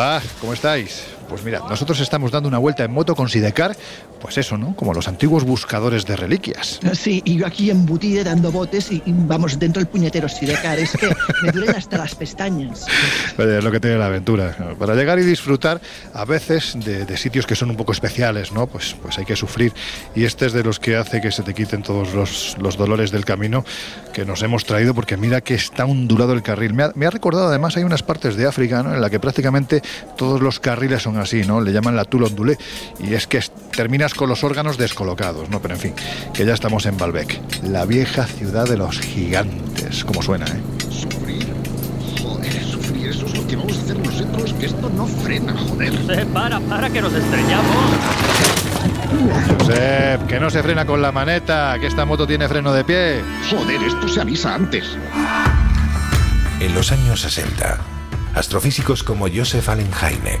Hola, ¿cómo estáis? Pues mira, nosotros estamos dando una vuelta en moto con Sidecar, pues eso, ¿no? Como los antiguos buscadores de reliquias. Sí, y yo aquí embutida dando botes y, y vamos dentro del puñetero Sidecar. Es que me duelen hasta las pestañas. Es lo que tiene la aventura. ¿no? Para llegar y disfrutar a veces de, de sitios que son un poco especiales, ¿no? Pues, pues hay que sufrir. Y este es de los que hace que se te quiten todos los, los dolores del camino que nos hemos traído, porque mira que está ondulado el carril. Me ha, me ha recordado además, hay unas partes de África, ¿no? En la que prácticamente todos los carriles son así, ¿no? Le llaman la tul ondulé. Y es que es- con los órganos descolocados, ¿no? Pero en fin, que ya estamos en Balbec, la vieja ciudad de los gigantes, como suena, ¿eh? Sufrir. Joder, sufrir. Eso es lo que vamos a hacer nosotros. Que esto no frena, joder. Eh, para, para, que nos estrellamos. Josep, que no se frena con la maneta, que esta moto tiene freno de pie. Joder, esto se avisa antes. En los años 60, astrofísicos como Joseph Allen Hynek,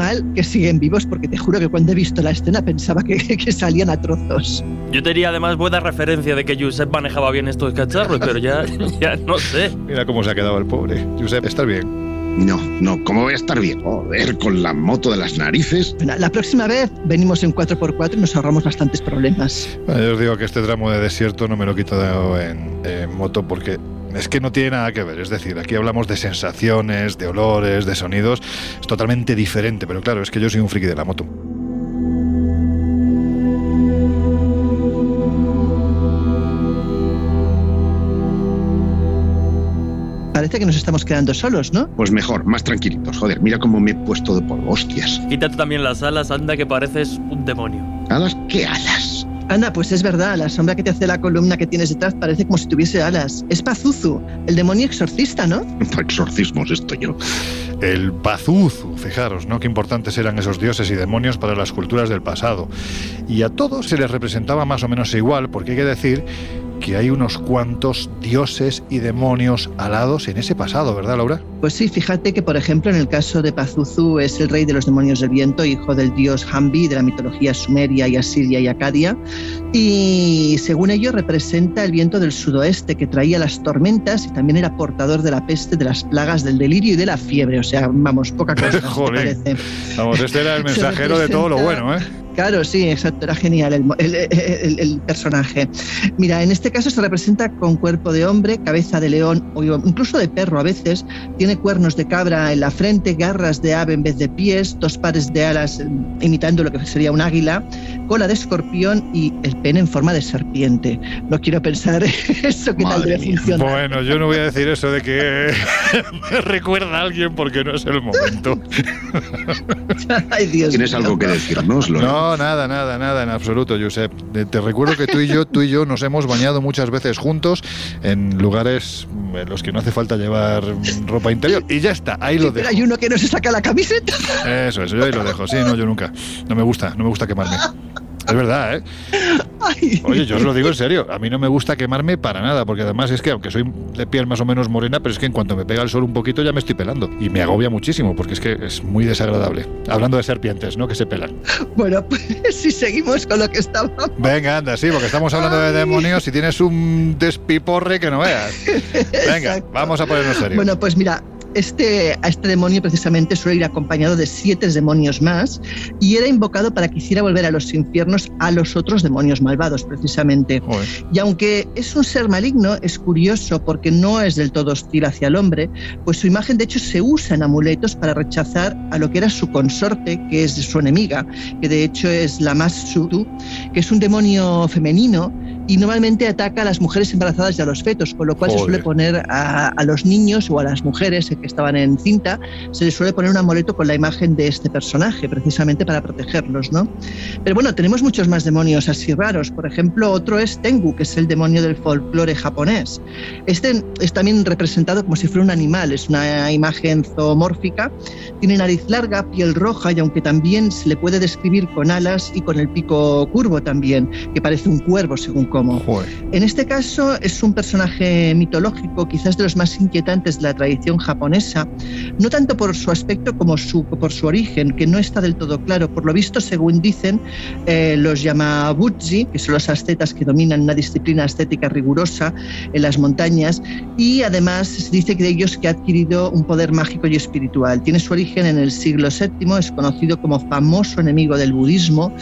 Mal que siguen vivos porque te juro que cuando he visto la escena pensaba que, que salían a trozos. Yo tenía además buena referencia de que Josep manejaba bien estos cacharros, pero ya, ya no sé. Mira cómo se ha quedado el pobre. Josep, ¿estás bien? No, no, ¿cómo voy a estar bien? Joder, con la moto de las narices. Bueno, La próxima vez venimos en 4x4 y nos ahorramos bastantes problemas. Bueno, yo os digo que este tramo de desierto no me lo quito de- en, en moto porque es que no tiene nada que ver. Es decir, aquí hablamos de sensaciones, de olores, de sonidos. Es totalmente diferente, pero claro, es que yo soy un friki de la moto. Parece que nos estamos quedando solos, ¿no? Pues mejor, más tranquilitos. Joder, mira cómo me he puesto de polvo. Hostias. Quítate también las alas, anda que pareces un demonio. ¿Alas? ¿Qué alas? Anda, pues es verdad, la sombra que te hace la columna que tienes detrás parece como si tuviese alas. Es Pazuzu, el demonio exorcista, ¿no? Exorcismos esto yo. El Pazuzu, fijaros, ¿no? Qué importantes eran esos dioses y demonios para las culturas del pasado. Y a todos se les representaba más o menos igual, porque hay que decir que hay unos cuantos dioses y demonios alados en ese pasado, ¿verdad, Laura? Pues sí, fíjate que por ejemplo en el caso de Pazuzu es el rey de los demonios del viento, hijo del dios Hambi de la mitología sumeria y asiria y acadia, y según ello representa el viento del sudoeste que traía las tormentas y también era portador de la peste, de las plagas, del delirio y de la fiebre, o sea, vamos, poca cosa, ¿no te Jolín. parece? Vamos, este era el mensajero de todo lo bueno, ¿eh? Claro, sí, exacto, era genial el, mo- el- el- el personaje. Mira, en este caso se representa con cuerpo de hombre, cabeza de león o incluso de perro a veces. Tiene cuernos de cabra en la frente, garras de ave en vez de pies, dos pares de alas eh, imitando lo que sería un águila, cola de escorpión y el pene en forma de serpiente. No quiero pensar eso que tal debe funcionar. Bueno, yo no voy a decir eso de que me recuerda a alguien porque no es el momento. Ay, Dios ¿Tienes mío. algo que decirnos, Lorenzo? No, nada, nada, nada, en absoluto, Josep. Te- Te recuerdo que tú y yo, tú y yo nos hemos bañado muchas veces juntos en lugares en los que no hace falta llevar ropa interior. Y ya está, ahí lo pero dejo. hay uno que no se saca la camiseta. Eso, eso, yo ahí lo dejo. Sí, no, yo nunca. No me gusta, no me gusta quemarme. Es verdad, ¿eh? Oye, yo os lo digo en serio. A mí no me gusta quemarme para nada, porque además es que, aunque soy de piel más o menos morena, pero es que en cuanto me pega el sol un poquito ya me estoy pelando. Y me agobia muchísimo, porque es que es muy desagradable. Hablando de serpientes, ¿no? Que se pelan. Bueno, pues si seguimos con lo que estábamos. Venga, anda, sí, porque estamos hablando de demonios y tienes un despiporre que no veas. Venga, Exacto. vamos a ponernos serios. Bueno, pues mira, este, a este demonio precisamente suele ir acompañado de siete demonios más y era invocado para que hiciera volver a los infiernos a los otros demonios malvados, precisamente. Y aunque es un ser maligno, es curioso porque no es del todo hostil hacia el hombre, pues su imagen de hecho se usa en amuletos para rechazar a lo que era su consorte, que es su enemiga, que de hecho es la más Sutu, que es un demonio femenino y normalmente ataca a las mujeres embarazadas y a los fetos, con lo cual se suele poner a, los niños o a las mujeres que estaban en cinta, se les suele poner un amuleto con la imagen de este personaje, precisamente para protegerlos, ¿no? Pero bueno, tenemos muchos más demonios así raros. Por ejemplo, otro es Tengu, que es el demonio del folclore japonés. Este es también representado como si fuera un animal, es una imagen zoomórfica, tiene nariz larga, piel roja y aunque también se le puede describir con alas y con el pico curvo también, que parece un cuervo según cómo. En este caso es un personaje mitológico, quizás de los más inquietantes de la tradición japonesa, no tanto por su aspecto como su, por su origen, que no está del todo claro. Por lo visto, según dicen eh, los Yamabuchi, que son los ascetas que dominan una disciplina estética rigurosa en las montañas, y además se dice que de ellos que ha adquirido un poder mágico y espiritual. Tiene su origen en el siglo VII, es conocido como famoso enemigo del budismo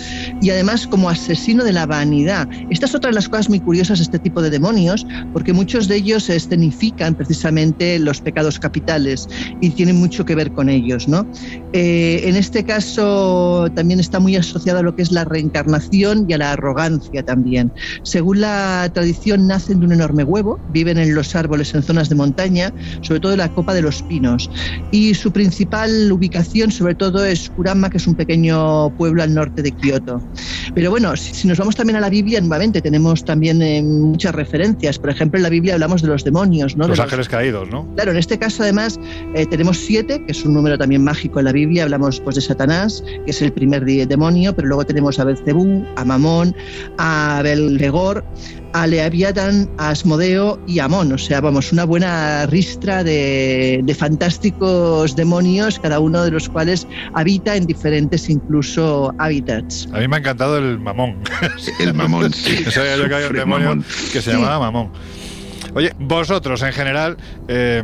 y además como asesino de la vanidad. Esta es otra las cosas muy curiosas este tipo de demonios, porque muchos de ellos escenifican precisamente los pecados capitales y tienen mucho que ver con ellos. ¿no? Eh, en este caso también está muy asociado a lo que es la reencarnación y a la arrogancia también. Según la tradición, nacen de un enorme huevo, viven en los árboles en zonas de montaña, sobre todo en la copa de los pinos, y su principal ubicación sobre todo es Kurama, que es un pequeño pueblo al norte de Kioto. Pero bueno, si, nos vamos también a la Biblia, nuevamente tenemos también eh, muchas referencias. Por ejemplo, en la Biblia hablamos de los demonios, ¿no? Los ángeles caídos, ¿no? Claro, en este caso además eh, tenemos siete, que es un número también mágico en la Biblia. Hablamos pues de Satanás, que es el primer demonio, pero luego tenemos a Belcebú, a Mamón, a Belregor, a Leaviathan, a Asmodeo y a Amón. O sea, vamos, una buena ristra de, fantásticos demonios, cada uno de los cuales habita en diferentes incluso hábitats. A mí me ha encantado el Mamón. el Mamón, sí. yo que había un demonio que se llamaba Mamón. Oye, vosotros en general, eh,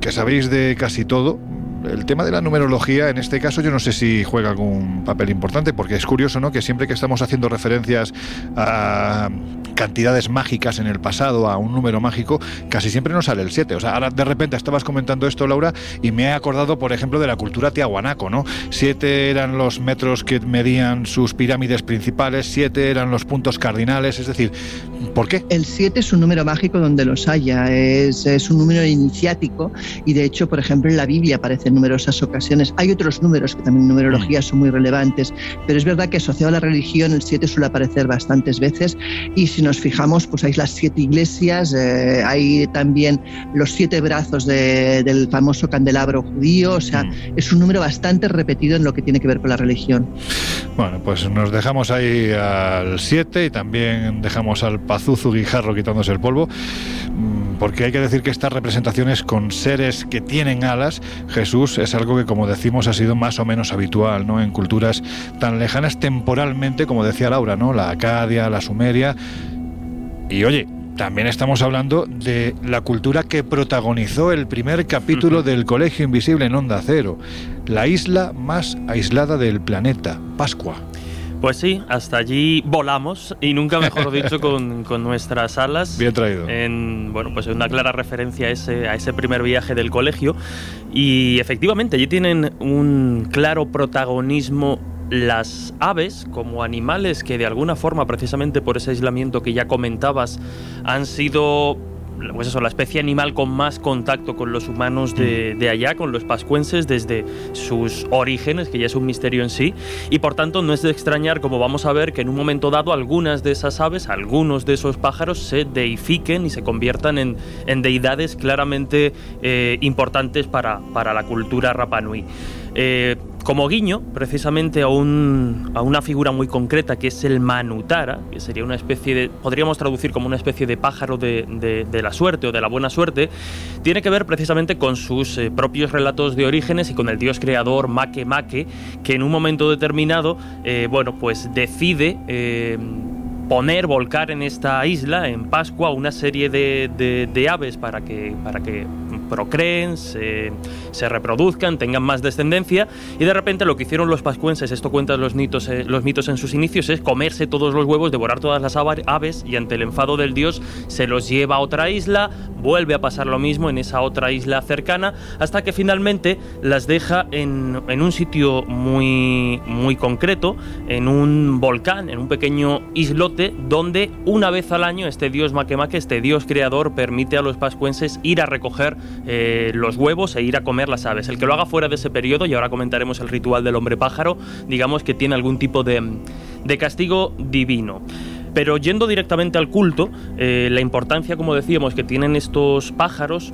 que sabéis de casi todo, el tema de la numerología, en este caso, yo no sé si juega algún papel importante, porque es curioso, ¿no? Que siempre que estamos haciendo referencias a cantidades mágicas en el pasado, a un número mágico, casi siempre nos sale el 7. O sea, ahora de repente estabas comentando esto, Laura, y me he acordado, por ejemplo, de la cultura tiahuanaco, ¿no? Siete eran los metros que medían sus pirámides principales, siete eran los puntos cardinales, es decir, ¿por qué? El 7 es un número mágico donde los haya, es, es un número iniciático, y de hecho, por ejemplo, en la Biblia aparece en numerosas ocasiones. Hay otros números que también en numerología son muy relevantes, pero es verdad que asociado a la religión el 7 suele aparecer bastantes veces y si nos fijamos, pues hay las siete iglesias, eh, hay también los siete brazos del famoso candelabro judío, o sea, mm. es un número bastante repetido en lo que tiene que ver con la religión. Bueno, pues nos dejamos ahí al 7 y también dejamos al Pazuzu Guijarro quitándose el polvo, mm, porque hay que decir que estas representaciones con seres que tienen alas, Jesús, es algo que, como decimos, ha sido más o menos habitual ¿no? en culturas tan lejanas temporalmente, como decía Laura, ¿no? la Acadia, la Sumeria. Y oye, también estamos hablando de la cultura que protagonizó el primer capítulo del Colegio Invisible en Onda Cero, la isla más aislada del planeta, Pascua. Pues sí, hasta allí volamos y nunca mejor dicho con, con nuestras alas. Bien traído. En, bueno, pues una clara referencia a ese, a ese primer viaje del colegio. Y efectivamente, allí tienen un claro protagonismo las aves como animales que de alguna forma, precisamente por ese aislamiento que ya comentabas, han sido pues eso, la especie animal con más contacto con los humanos de, mm. de, allá, con los pascuenses, desde sus orígenes, que ya es un misterio en sí, y por tanto no es de extrañar, como vamos a ver, que en un momento dado algunas de esas aves, algunos de esos pájaros se deifiquen y se conviertan en, en deidades claramente eh, importantes para, para la cultura Rapanui. Eh, como guiño precisamente a, un, a, una figura muy concreta que es el manutara, que sería una especie de, podríamos traducir como una especie de pájaro de, la suerte o de la buena suerte, tiene que ver precisamente con sus eh, propios relatos de orígenes y con el dios creador Make Make, que en un momento determinado, eh, bueno, pues decide poner, volcar en esta isla, en Pascua, una serie de, de, aves para que, para que procreen, se, se, reproduzcan, tengan más descendencia y de repente lo que hicieron los pascuenses, esto cuentan los mitos, eh, los mitos en sus inicios, es comerse todos los huevos, devorar todas las aves y ante el enfado del dios se los lleva a otra isla, vuelve a pasar lo mismo en esa otra isla cercana hasta que finalmente las deja en, en un sitio muy, muy concreto, en un volcán, en un pequeño islote donde una vez al año este dios Makemake, este dios creador, permite a los pascuenses ir a recoger eh, los huevos e ir a comer las aves. El que lo haga fuera de ese periodo, y ahora comentaremos el ritual del hombre pájaro, digamos que tiene algún tipo de, castigo divino. Pero yendo directamente al culto, eh, la importancia, como decíamos, que tienen estos pájaros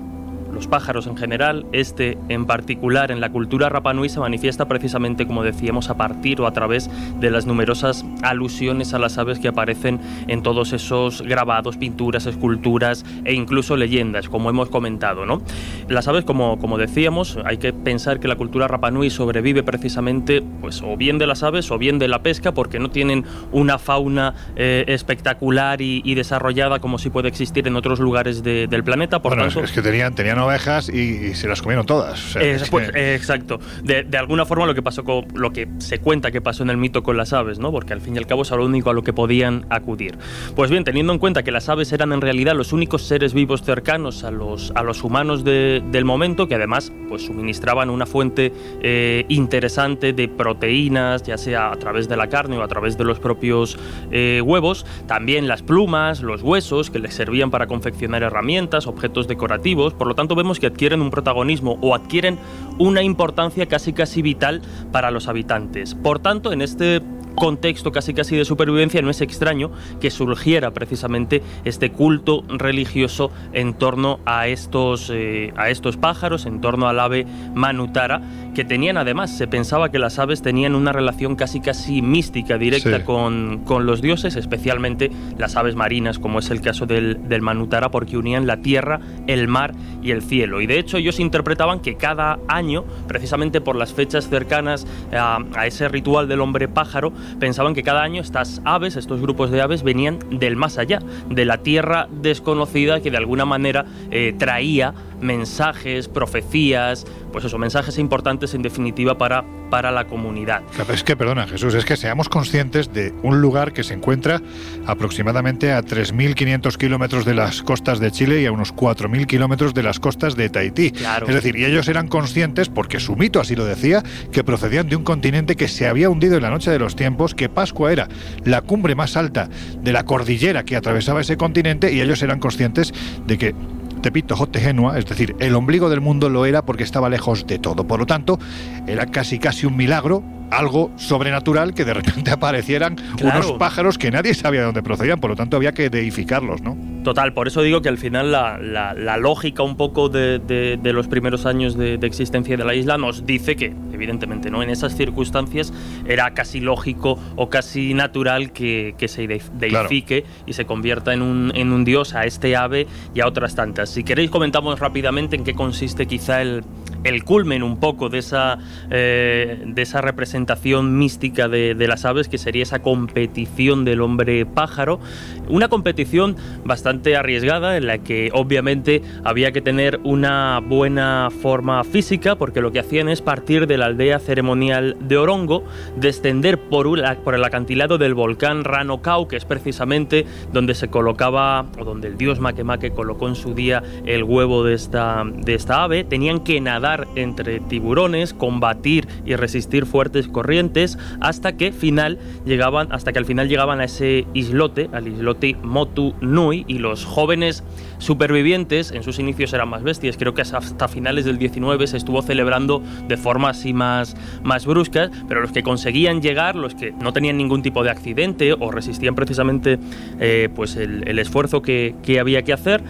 los pájaros en general, este en particular en la cultura Rapanui se manifiesta precisamente, como decíamos, a partir o a través de las numerosas alusiones a las aves que aparecen en todos esos grabados, pinturas, esculturas e incluso leyendas, como hemos comentado. ¿no? Las aves, como, como decíamos, hay que pensar que la cultura Rapanui sobrevive precisamente pues, o bien de las aves o bien de la pesca, porque no tienen una fauna eh, espectacular y, desarrollada como si puede existir en otros lugares del planeta. Por bueno, es que tenían, tenían ovejas y, se las comieron todas. Pues, exacto. De, alguna forma lo que pasó con lo que se cuenta que pasó en el mito con las aves, ¿no? Porque al fin y al cabo es lo único a lo que podían acudir. Pues bien, teniendo en cuenta que las aves eran en realidad los únicos seres vivos cercanos a los, a los humanos del momento, que además pues suministraban una fuente eh, interesante de proteínas, ya sea a través de la carne o a través de los propios eh, huevos, también las plumas, los huesos que les servían para confeccionar herramientas, objetos decorativos, por lo tanto vemos que adquieren un protagonismo o adquieren una importancia casi casi vital para los habitantes. Por tanto, en este contexto casi casi de supervivencia, no es extraño que surgiera precisamente este culto religioso en torno a estos, eh, a estos pájaros, en torno al ave Manutara, que tenían además, se pensaba que las aves tenían una relación casi casi mística, directa con, con, los dioses, especialmente las aves marinas, como es el caso del, del Manutara, porque unían la tierra, el mar y el cielo. Y de hecho ellos interpretaban que cada año, precisamente por las fechas cercanas a, a ese ritual del hombre pájaro, pensaban que cada año estas aves, estos grupos de aves, venían del más allá, de la tierra desconocida que de alguna manera eh, traía mensajes, profecías, pues eso, mensajes importantes en definitiva para, para la comunidad. Es que, perdona Jesús, es que seamos conscientes de un lugar que se encuentra aproximadamente a 3.500 kilómetros de las costas de Chile y a unos 4.000 kilómetros de las costas de Tahití. Es decir, y ellos eran conscientes, porque su mito así lo decía, que procedían de un continente que se había hundido en la noche de los tiempos, que Pascua era la cumbre más alta de la cordillera que atravesaba ese continente y ellos eran conscientes de que Tepito Genua, es decir, el ombligo del mundo lo era porque estaba lejos de todo. Por lo tanto, era casi casi un milagro algo sobrenatural que de repente aparecieran unos pájaros que nadie sabía de dónde procedían, por lo tanto había que deificarlos, ¿no? Total, por eso digo que al final la, lógica un poco de, los primeros años de, existencia de la isla nos dice que, evidentemente, ¿no? en esas circunstancias era casi lógico o casi natural que, se deifique y se convierta en un, en un dios a este ave y a otras tantas. Si queréis comentamos rápidamente en qué consiste quizá el, el culmen un poco de esa, eh, de esa representación mística de, las aves, que sería esa competición del hombre pájaro. Una competición bastante arriesgada en la que obviamente había que tener una buena forma física, porque lo que hacían es partir de la aldea ceremonial de Orongo, descender por, por el acantilado del volcán Ranocau, que es precisamente donde se colocaba, o donde el dios Makemake colocó en su día el huevo de esta, de esta ave. Tenían que nadar entre tiburones, combatir y resistir fuertes corrientes hasta que final llegaban hasta que al final llegaban a ese islote, al islote Motu Nui y los jóvenes supervivientes en sus inicios eran más bestias, creo que hasta finales del 19 se estuvo celebrando de forma así más más bruscas, pero los que conseguían llegar, los que no tenían ningún tipo de accidente o resistían precisamente eh, pues el, esfuerzo que, que había que hacer,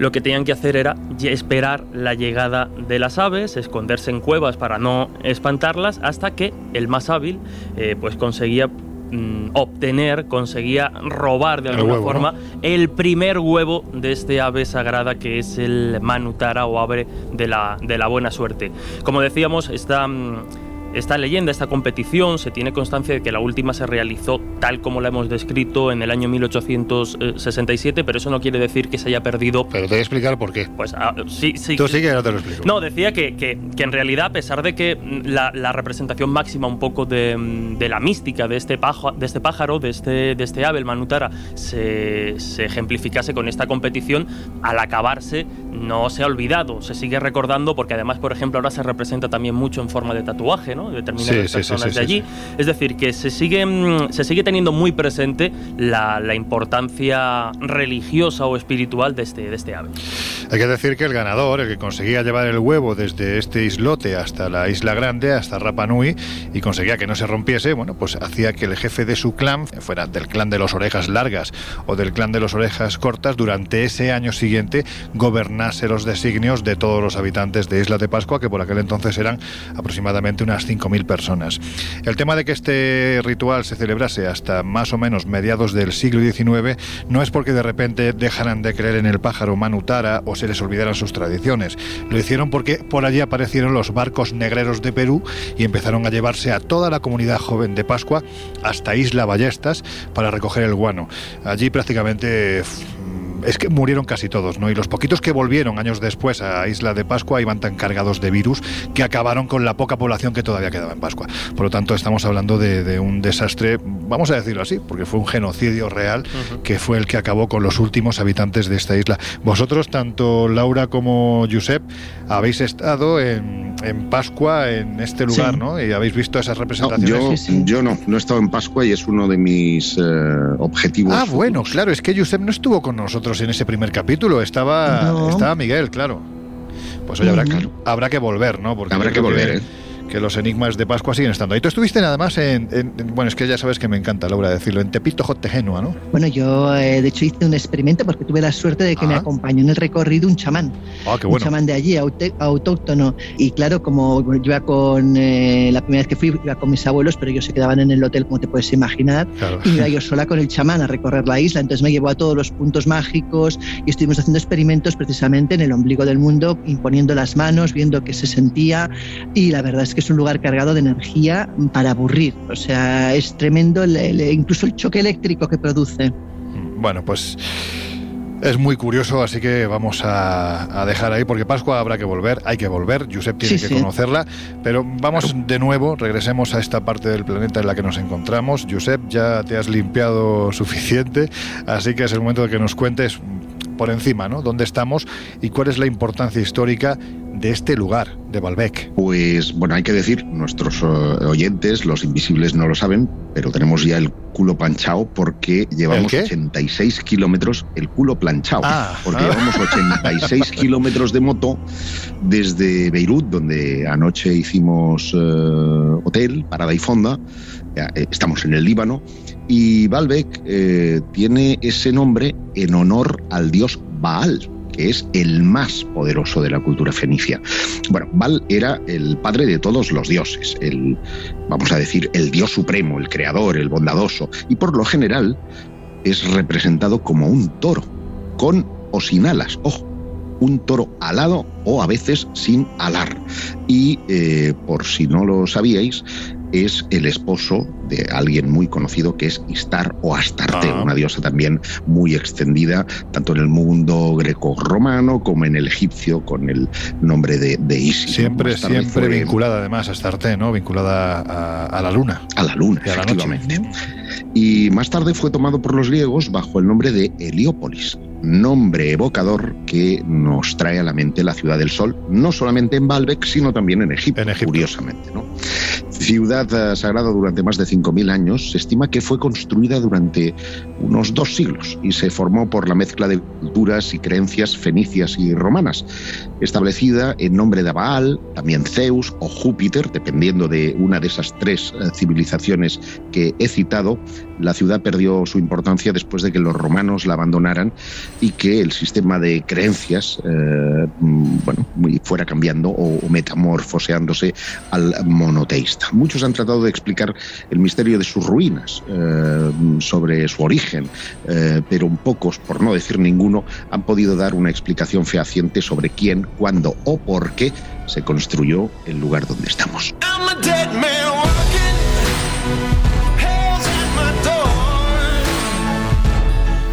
lo que tenían que hacer era esperar la llegada de las aves, esconderse en cuevas para no espantarlas, hasta que el más hábil eh, pues conseguía mm, obtener, conseguía robar de alguna forma el primer huevo de este ave sagrada que es el manutara o ave de la, de la buena suerte. Como decíamos, esta... Mm, esta leyenda, esta competición, se tiene constancia de que la última se realizó tal como la hemos descrito en el año 1867, pero eso no quiere decir que se haya perdido. Pero te voy a explicar por qué. Pues ah, sí, sí. Tú sí que no te lo explico. No, decía que, que, en realidad, a pesar de que la, la representación máxima un poco de, de, la mística de este, pájaro, de este pájaro, de este, de este ave, el Manutara, se, se ejemplificase con esta competición, al acabarse no se ha olvidado, se sigue recordando porque además, por ejemplo, ahora se representa también mucho en forma de tatuaje, ¿no? De determinadas personas de allí. Es decir, que se sigue, mm, se sigue teniendo muy presente la, la, importancia religiosa o espiritual de este, de este ave. Hay que decir que el ganador, el que conseguía llevar el huevo desde este islote hasta la isla grande, hasta Rapa Nui, y conseguía que no se rompiese, bueno, pues hacía que el jefe de su clan, fuera del clan de los orejas largas o del clan de los orejas cortas, durante ese año siguiente gobernase los designios de todos los habitantes de Isla de Pascua, que por aquel entonces eran aproximadamente unas 5.000 personas. El tema de que este ritual se celebrase hasta más o menos mediados del siglo XIX no es porque de repente dejaran de creer en el pájaro Manutara o se les olvidaran sus tradiciones. Lo hicieron porque por allí aparecieron los barcos negreros de Perú y empezaron a llevarse a toda la comunidad joven de Pascua hasta Isla Ballestas para recoger el guano. Allí prácticamente es que murieron casi todos, ¿no? Y los poquitos que volvieron años después a Isla de Pascua iban tan cargados de virus que acabaron con la poca población que todavía quedaba en Pascua. Por lo tanto, estamos hablando de, un desastre, vamos a decirlo así, porque fue un genocidio real que fue el que acabó con los últimos habitantes de esta isla. Vosotros, tanto Laura como Josep, habéis estado en, Pascua, en este lugar, ¿no? Y habéis visto esas representaciones. yo, yo no, no he estado en Pascua y es uno de mis eh, objetivos. Ah, bueno, claro, es que Josep no estuvo con nosotros en ese primer capítulo. Estaba, estaba Miguel, claro. Pues hoy habrá, que, habrá que volver, ¿no? Porque habrá que volver, ¿eh? Que los enigmas de Pascua siguen estando ahí. Tú estuviste nada más en, bueno, es que ya sabes que me encanta, Laura, decirlo, en Tepito Genua, ¿no? Bueno, yo eh, de hecho hice un experimento porque tuve la suerte de que me ah. acompañó en el recorrido un chamán. Ah, qué bueno. Un chamán de allí, autóctono. Y claro, como yo iba con, eh, la primera vez que fui, iba con mis abuelos, pero ellos se quedaban en el hotel, como te puedes imaginar. Y iba yo sola con el chamán a recorrer la isla. Entonces me llevó a todos los puntos mágicos y estuvimos haciendo experimentos precisamente en el ombligo del mundo, imponiendo las manos, viendo qué se sentía. Y la verdad es que es un lugar cargado de energía para aburrir. O sea, es tremendo incluso el choque eléctrico que produce. Bueno, pues es muy curioso, así que vamos a, dejar ahí, porque Pascua habrá que volver, hay que volver, Josep tiene que conocerla, pero vamos de nuevo, regresemos a esta parte del planeta en la que nos encontramos. Josep, ya te has limpiado suficiente, así que es el momento de que nos cuentes por encima, ¿no? ¿Dónde estamos y cuál es la importancia histórica de este lugar, de Balbec? Pues bueno, hay que decir, nuestros eh, oyentes, los invisibles no lo saben, pero tenemos ya el culo planchado porque llevamos 86 kilómetros, el culo planchado, ah, porque llevamos 86 kilómetros de moto desde Beirut, donde anoche hicimos eh, hotel, parada y fonda, eh, estamos en el Líbano, y Baalbek eh, tiene ese nombre en honor al dios Baal, que es el más poderoso de la cultura fenicia. Bueno, Baal era el padre de todos los dioses, el, vamos a decir, el dios supremo, el creador, el bondadoso, y por lo general es representado como un toro, con o sin alas, ojo, un toro alado o a veces sin alar. Y eh, por si no lo sabíais, es el esposo de alguien muy conocido que es Istar o Astarte, ah. una diosa también muy extendida, tanto en el mundo greco-romano como en el egipcio, con el nombre de, Isis. Siempre, siempre vinculada además a Astarte, ¿no? Vinculada a, la luna. A la luna, efectivamente. Y más tarde fue tomado por los griegos bajo el nombre de Heliópolis, nombre evocador que nos trae a la mente la ciudad del sol, no solamente en Baalbek, sino también en Egipto, curiosamente. ¿no? Ciudad eh, sagrada durante más de 5.000 años, se estima que fue construida durante unos dos siglos y se formó por la mezcla de culturas y creencias fenicias y romanas. Establecida en nombre de Baal, también Zeus o Júpiter, dependiendo de una de esas tres eh, civilizaciones que he citado, la ciudad perdió su importancia después de que los romanos la abandonaran y que el sistema de creencias eh, mm, bueno, fuera cambiando o, metamorfoseándose al monoteísta. Muchos han tratado de explicar el misterio de sus ruinas, eh, sobre su origen, eh, pero pocos, por no decir ninguno, han podido dar una explicación fehaciente sobre quién, cuándo o por qué se construyó el lugar donde estamos.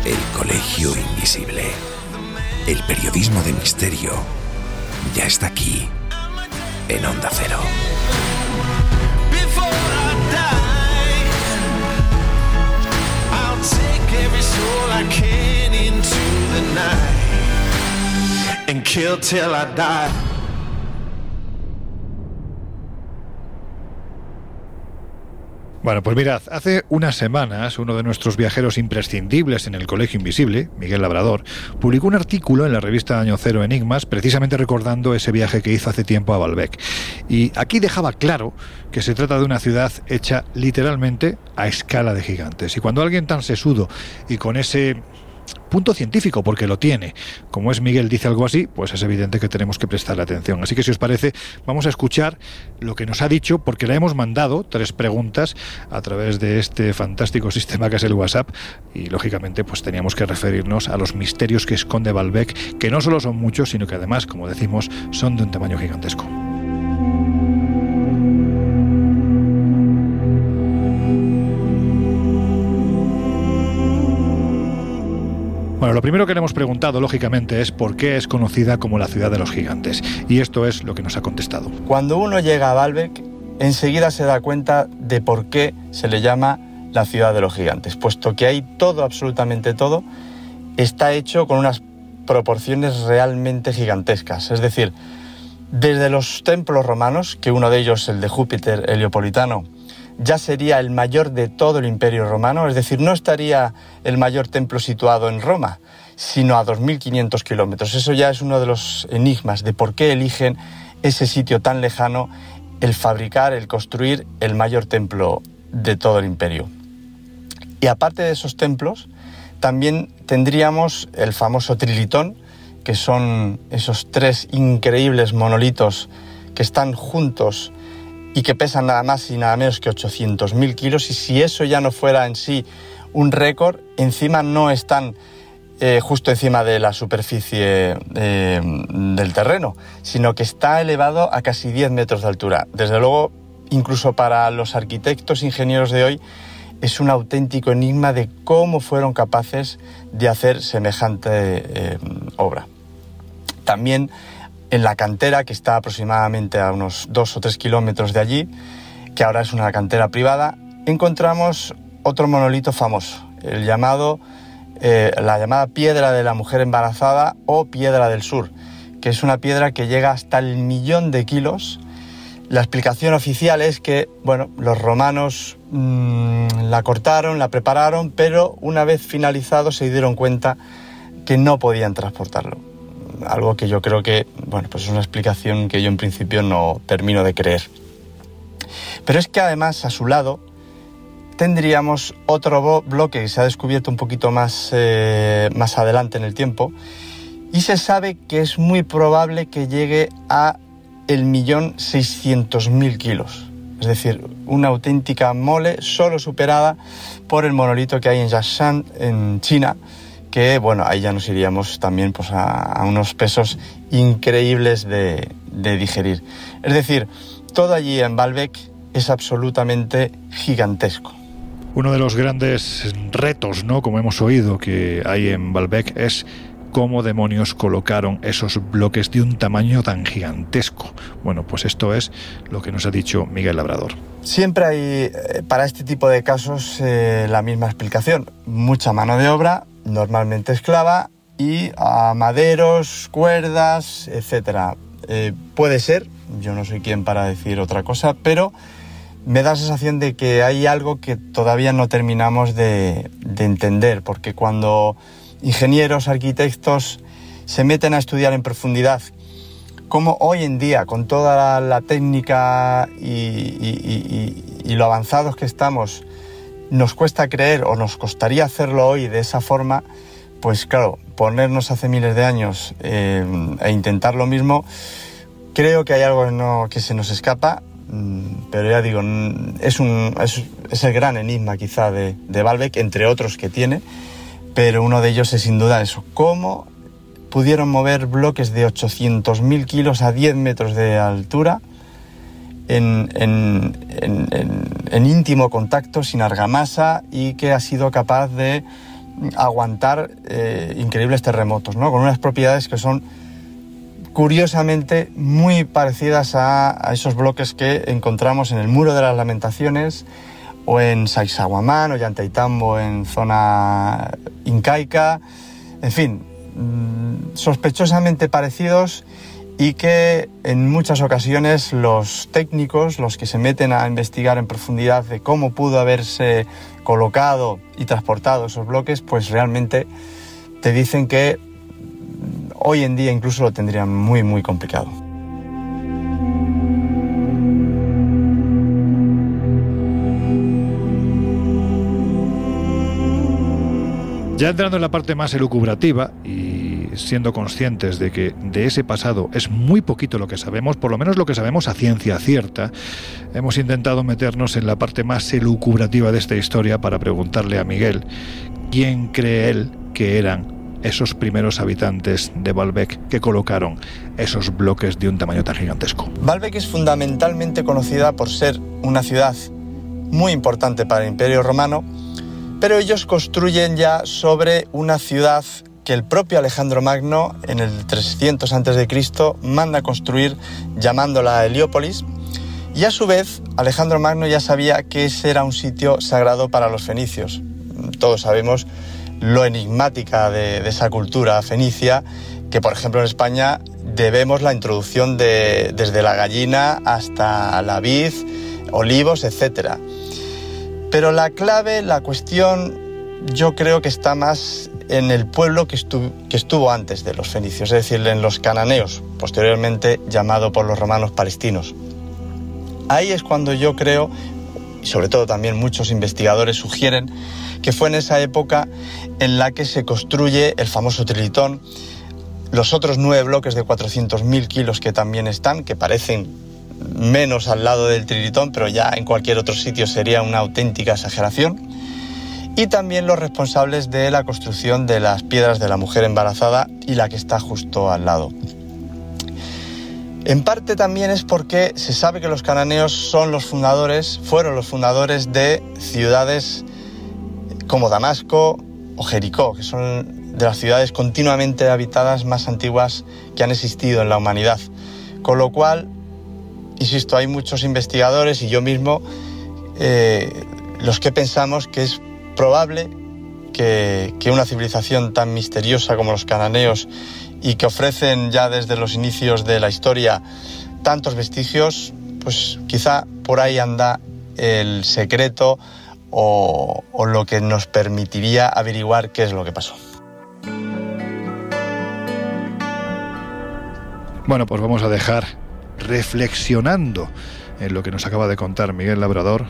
El Colegio Invisible. El periodismo de misterio ya está aquí, en Onda Cero. and kill till I die. Bueno, pues mirad, hace unas semanas uno de nuestros viajeros imprescindibles en el Colegio Invisible, Miguel Labrador, publicó un artículo en la revista Año Cero Enigmas, precisamente recordando ese viaje que hizo hace tiempo a Balbec. Y aquí dejaba claro que se trata de una ciudad hecha literalmente a escala de gigantes. Y cuando alguien tan sesudo y con ese punto científico, porque lo tiene. Como es Miguel dice algo así, pues es evidente que tenemos que prestarle atención. Así que si os parece, vamos a escuchar lo que nos ha dicho, porque le hemos mandado tres preguntas a través de este fantástico sistema que es el WhatsApp, y lógicamente pues teníamos que referirnos a los misterios que esconde Balbec, que no solo son muchos, sino que además, como decimos, son de un tamaño gigantesco. Bueno, lo primero que le hemos preguntado, lógicamente, es por qué es conocida como la ciudad de los gigantes. Y esto es lo que nos ha contestado. Cuando uno llega a Baalbek, enseguida se da cuenta de por qué se le llama la ciudad de los gigantes, puesto que ahí todo, absolutamente todo, está hecho con unas proporciones realmente gigantescas. Es decir, desde los templos romanos, que uno de ellos, el de Júpiter Heliopolitano, ya sería el mayor de todo el imperio romano, es decir, no estaría el mayor templo situado en Roma, sino a 2.500 kilómetros. Eso ya es uno de los enigmas de por qué eligen ese sitio tan lejano, el fabricar, el construir el mayor templo de todo el imperio. Y aparte de esos templos, también tendríamos el famoso Trilitón, que son esos tres increíbles monolitos que están juntos y que pesan nada más y nada menos que 800.000 kilos y si eso ya no fuera en sí un récord, encima no están eh, justo encima de la superficie eh, del terreno, sino que está elevado a casi 10 metros de altura. Desde luego, incluso para los arquitectos ingenieros de hoy, es un auténtico enigma de cómo fueron capaces de hacer semejante eh, obra. También en la cantera, que está aproximadamente a unos dos o tres kilómetros de allí, que ahora es una cantera privada, encontramos otro monolito famoso, el llamado, eh, la llamada piedra de la mujer embarazada o piedra del sur, que es una piedra que llega hasta el millón de kilos. La explicación oficial es que, bueno, los romanos mm, la cortaron, la prepararon, pero una vez finalizado se dieron cuenta que no podían transportarlo algo que yo creo que, bueno, pues es una explicación que yo en principio no termino de creer. Pero es que además a su lado tendríamos otro bloque que se ha descubierto un poquito más, eh, más adelante en el tiempo y se sabe que es muy probable que llegue a el millón seiscientos mil kilos. Es decir, una auténtica mole solo superada por el monolito que hay en Yashan, en China, que bueno, ahí ya nos iríamos también pues, a, unos pesos increíbles de, digerir. Es decir, todo allí en Baalbek es absolutamente gigantesco. Uno de los grandes retos, ¿no? Como hemos oído que hay en Baalbek es cómo demonios colocaron esos bloques de un tamaño tan gigantesco. Bueno, pues esto es lo que nos ha dicho Miguel Labrador. Siempre hay eh, para este tipo de casos eh, la misma explicación. Mucha mano de obra, normalmente esclava, y a maderos, cuerdas, etc. Eh, puede ser, yo no soy quien para decir otra cosa, pero me da la sensación de que hay algo que todavía no terminamos de, entender, porque cuando ingenieros, arquitectos se meten a estudiar en profundidad cómo hoy en día, con toda la, técnica y, y, lo avanzados que estamos, nos cuesta creer o nos costaría hacerlo hoy de esa forma, pues claro, ponernos hace miles de años eh, e intentar lo mismo, creo que hay algo que se nos escapa, mm, pero ya digo, es, un, es, el gran enigma quizá de, de entre otros que tiene, pero uno de ellos es sin duda eso, cómo pudieron mover bloques de 800.000 kilos a 10 metros de altura en, íntimo contacto, sin argamasa y que ha sido capaz de aguantar eh, increíbles terremotos, ¿no? con unas propiedades que son curiosamente muy parecidas a, esos bloques que encontramos en el Muro de las Lamentaciones o en Saixahuamán o Yantaitambo en zona incaica, en fin, mm, sospechosamente parecidos y que en muchas ocasiones los técnicos, los que se meten a investigar en profundidad de cómo pudo haberse colocado y transportado esos bloques, pues realmente te dicen que hoy en día incluso lo tendrían muy muy complicado. Ya entrando en la parte más elucubrativa siendo conscientes de que de ese pasado es muy poquito lo que sabemos, por lo menos lo que sabemos a ciencia cierta, hemos intentado meternos en la parte más elucubrativa de esta historia para preguntarle a Miguel quién cree él que eran esos primeros habitantes de Baalbek que colocaron esos bloques de un tamaño tan gigantesco. Baalbek es fundamentalmente conocida por ser una ciudad muy importante para el Imperio Romano, pero ellos construyen ya sobre una ciudad que el propio Alejandro Magno en el 300 a.C. manda construir llamándola Heliópolis y a su vez Alejandro Magno ya sabía que ese era un sitio sagrado para los fenicios. Todos sabemos lo enigmática de, esa cultura fenicia que por ejemplo en España debemos la introducción de, desde la gallina hasta la vid, olivos, etc. Pero la clave, la cuestión, yo creo que está más en el pueblo que, estuvo antes de los fenicios, es decir, en los cananeos, posteriormente llamado por los romanos palestinos. Ahí es cuando yo creo, y sobre todo también muchos investigadores sugieren, que fue en esa época en la que se construye el famoso Trilitón, los otros nueve bloques de 400.000 kilos que también están, que parecen menos al lado del trilitón, pero ya en cualquier otro sitio sería una auténtica exageración. Y también los responsables de la construcción de las piedras de la mujer embarazada y la que está justo al lado. En parte también es porque se sabe que los cananeos son los fundadores, fueron los fundadores de ciudades como Damasco o Jericó, que son de las ciudades continuamente habitadas más antiguas que han existido en la humanidad. Con lo cual insisto, hay muchos investigadores y yo mismo eh, los que pensamos que es probable que, una civilización tan misteriosa como los cananeos y que ofrecen ya desde los inicios de la historia tantos vestigios, pues quizá por ahí anda el secreto o lo que nos permitiría averiguar qué es lo que pasó. Bueno, pues vamos a dejar reflexionando en lo que nos acaba de contar Miguel Labrador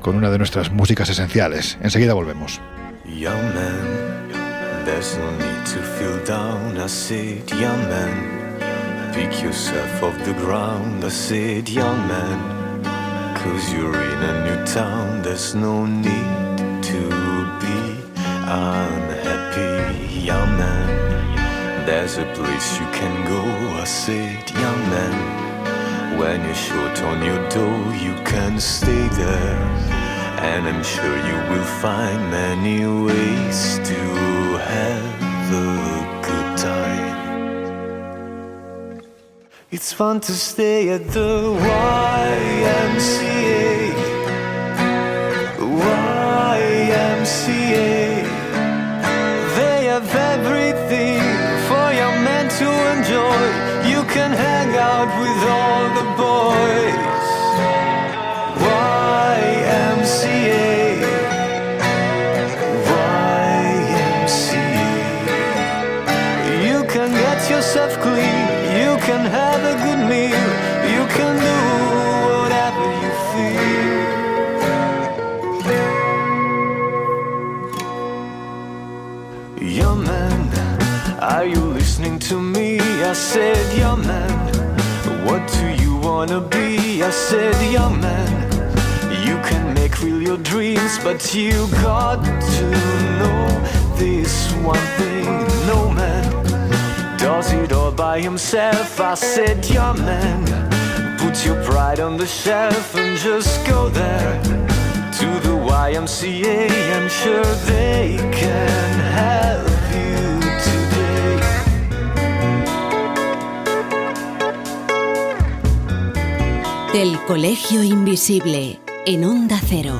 con una de nuestras músicas esenciales. Enseguida volvemos. Young man, there's no need to feel down. I said, young man, pick yourself off the ground. I said, young man, cause you're in a new town. There's no need to be unhappy, young man. There's a place you can go. I said, young man. When you're short on your dough, you can stay there. And I'm sure you will find many ways to have a good time. It's fun to stay at the YMCA. Said, young man, what do you wanna be? I said, young man, you can make real your dreams, but you got to know this one thing. No man does it all by himself. I said, young man, Put your pride on the shelf and just go there to the YMCA. I'm sure they can help Del Colegio Invisible en Onda Cero.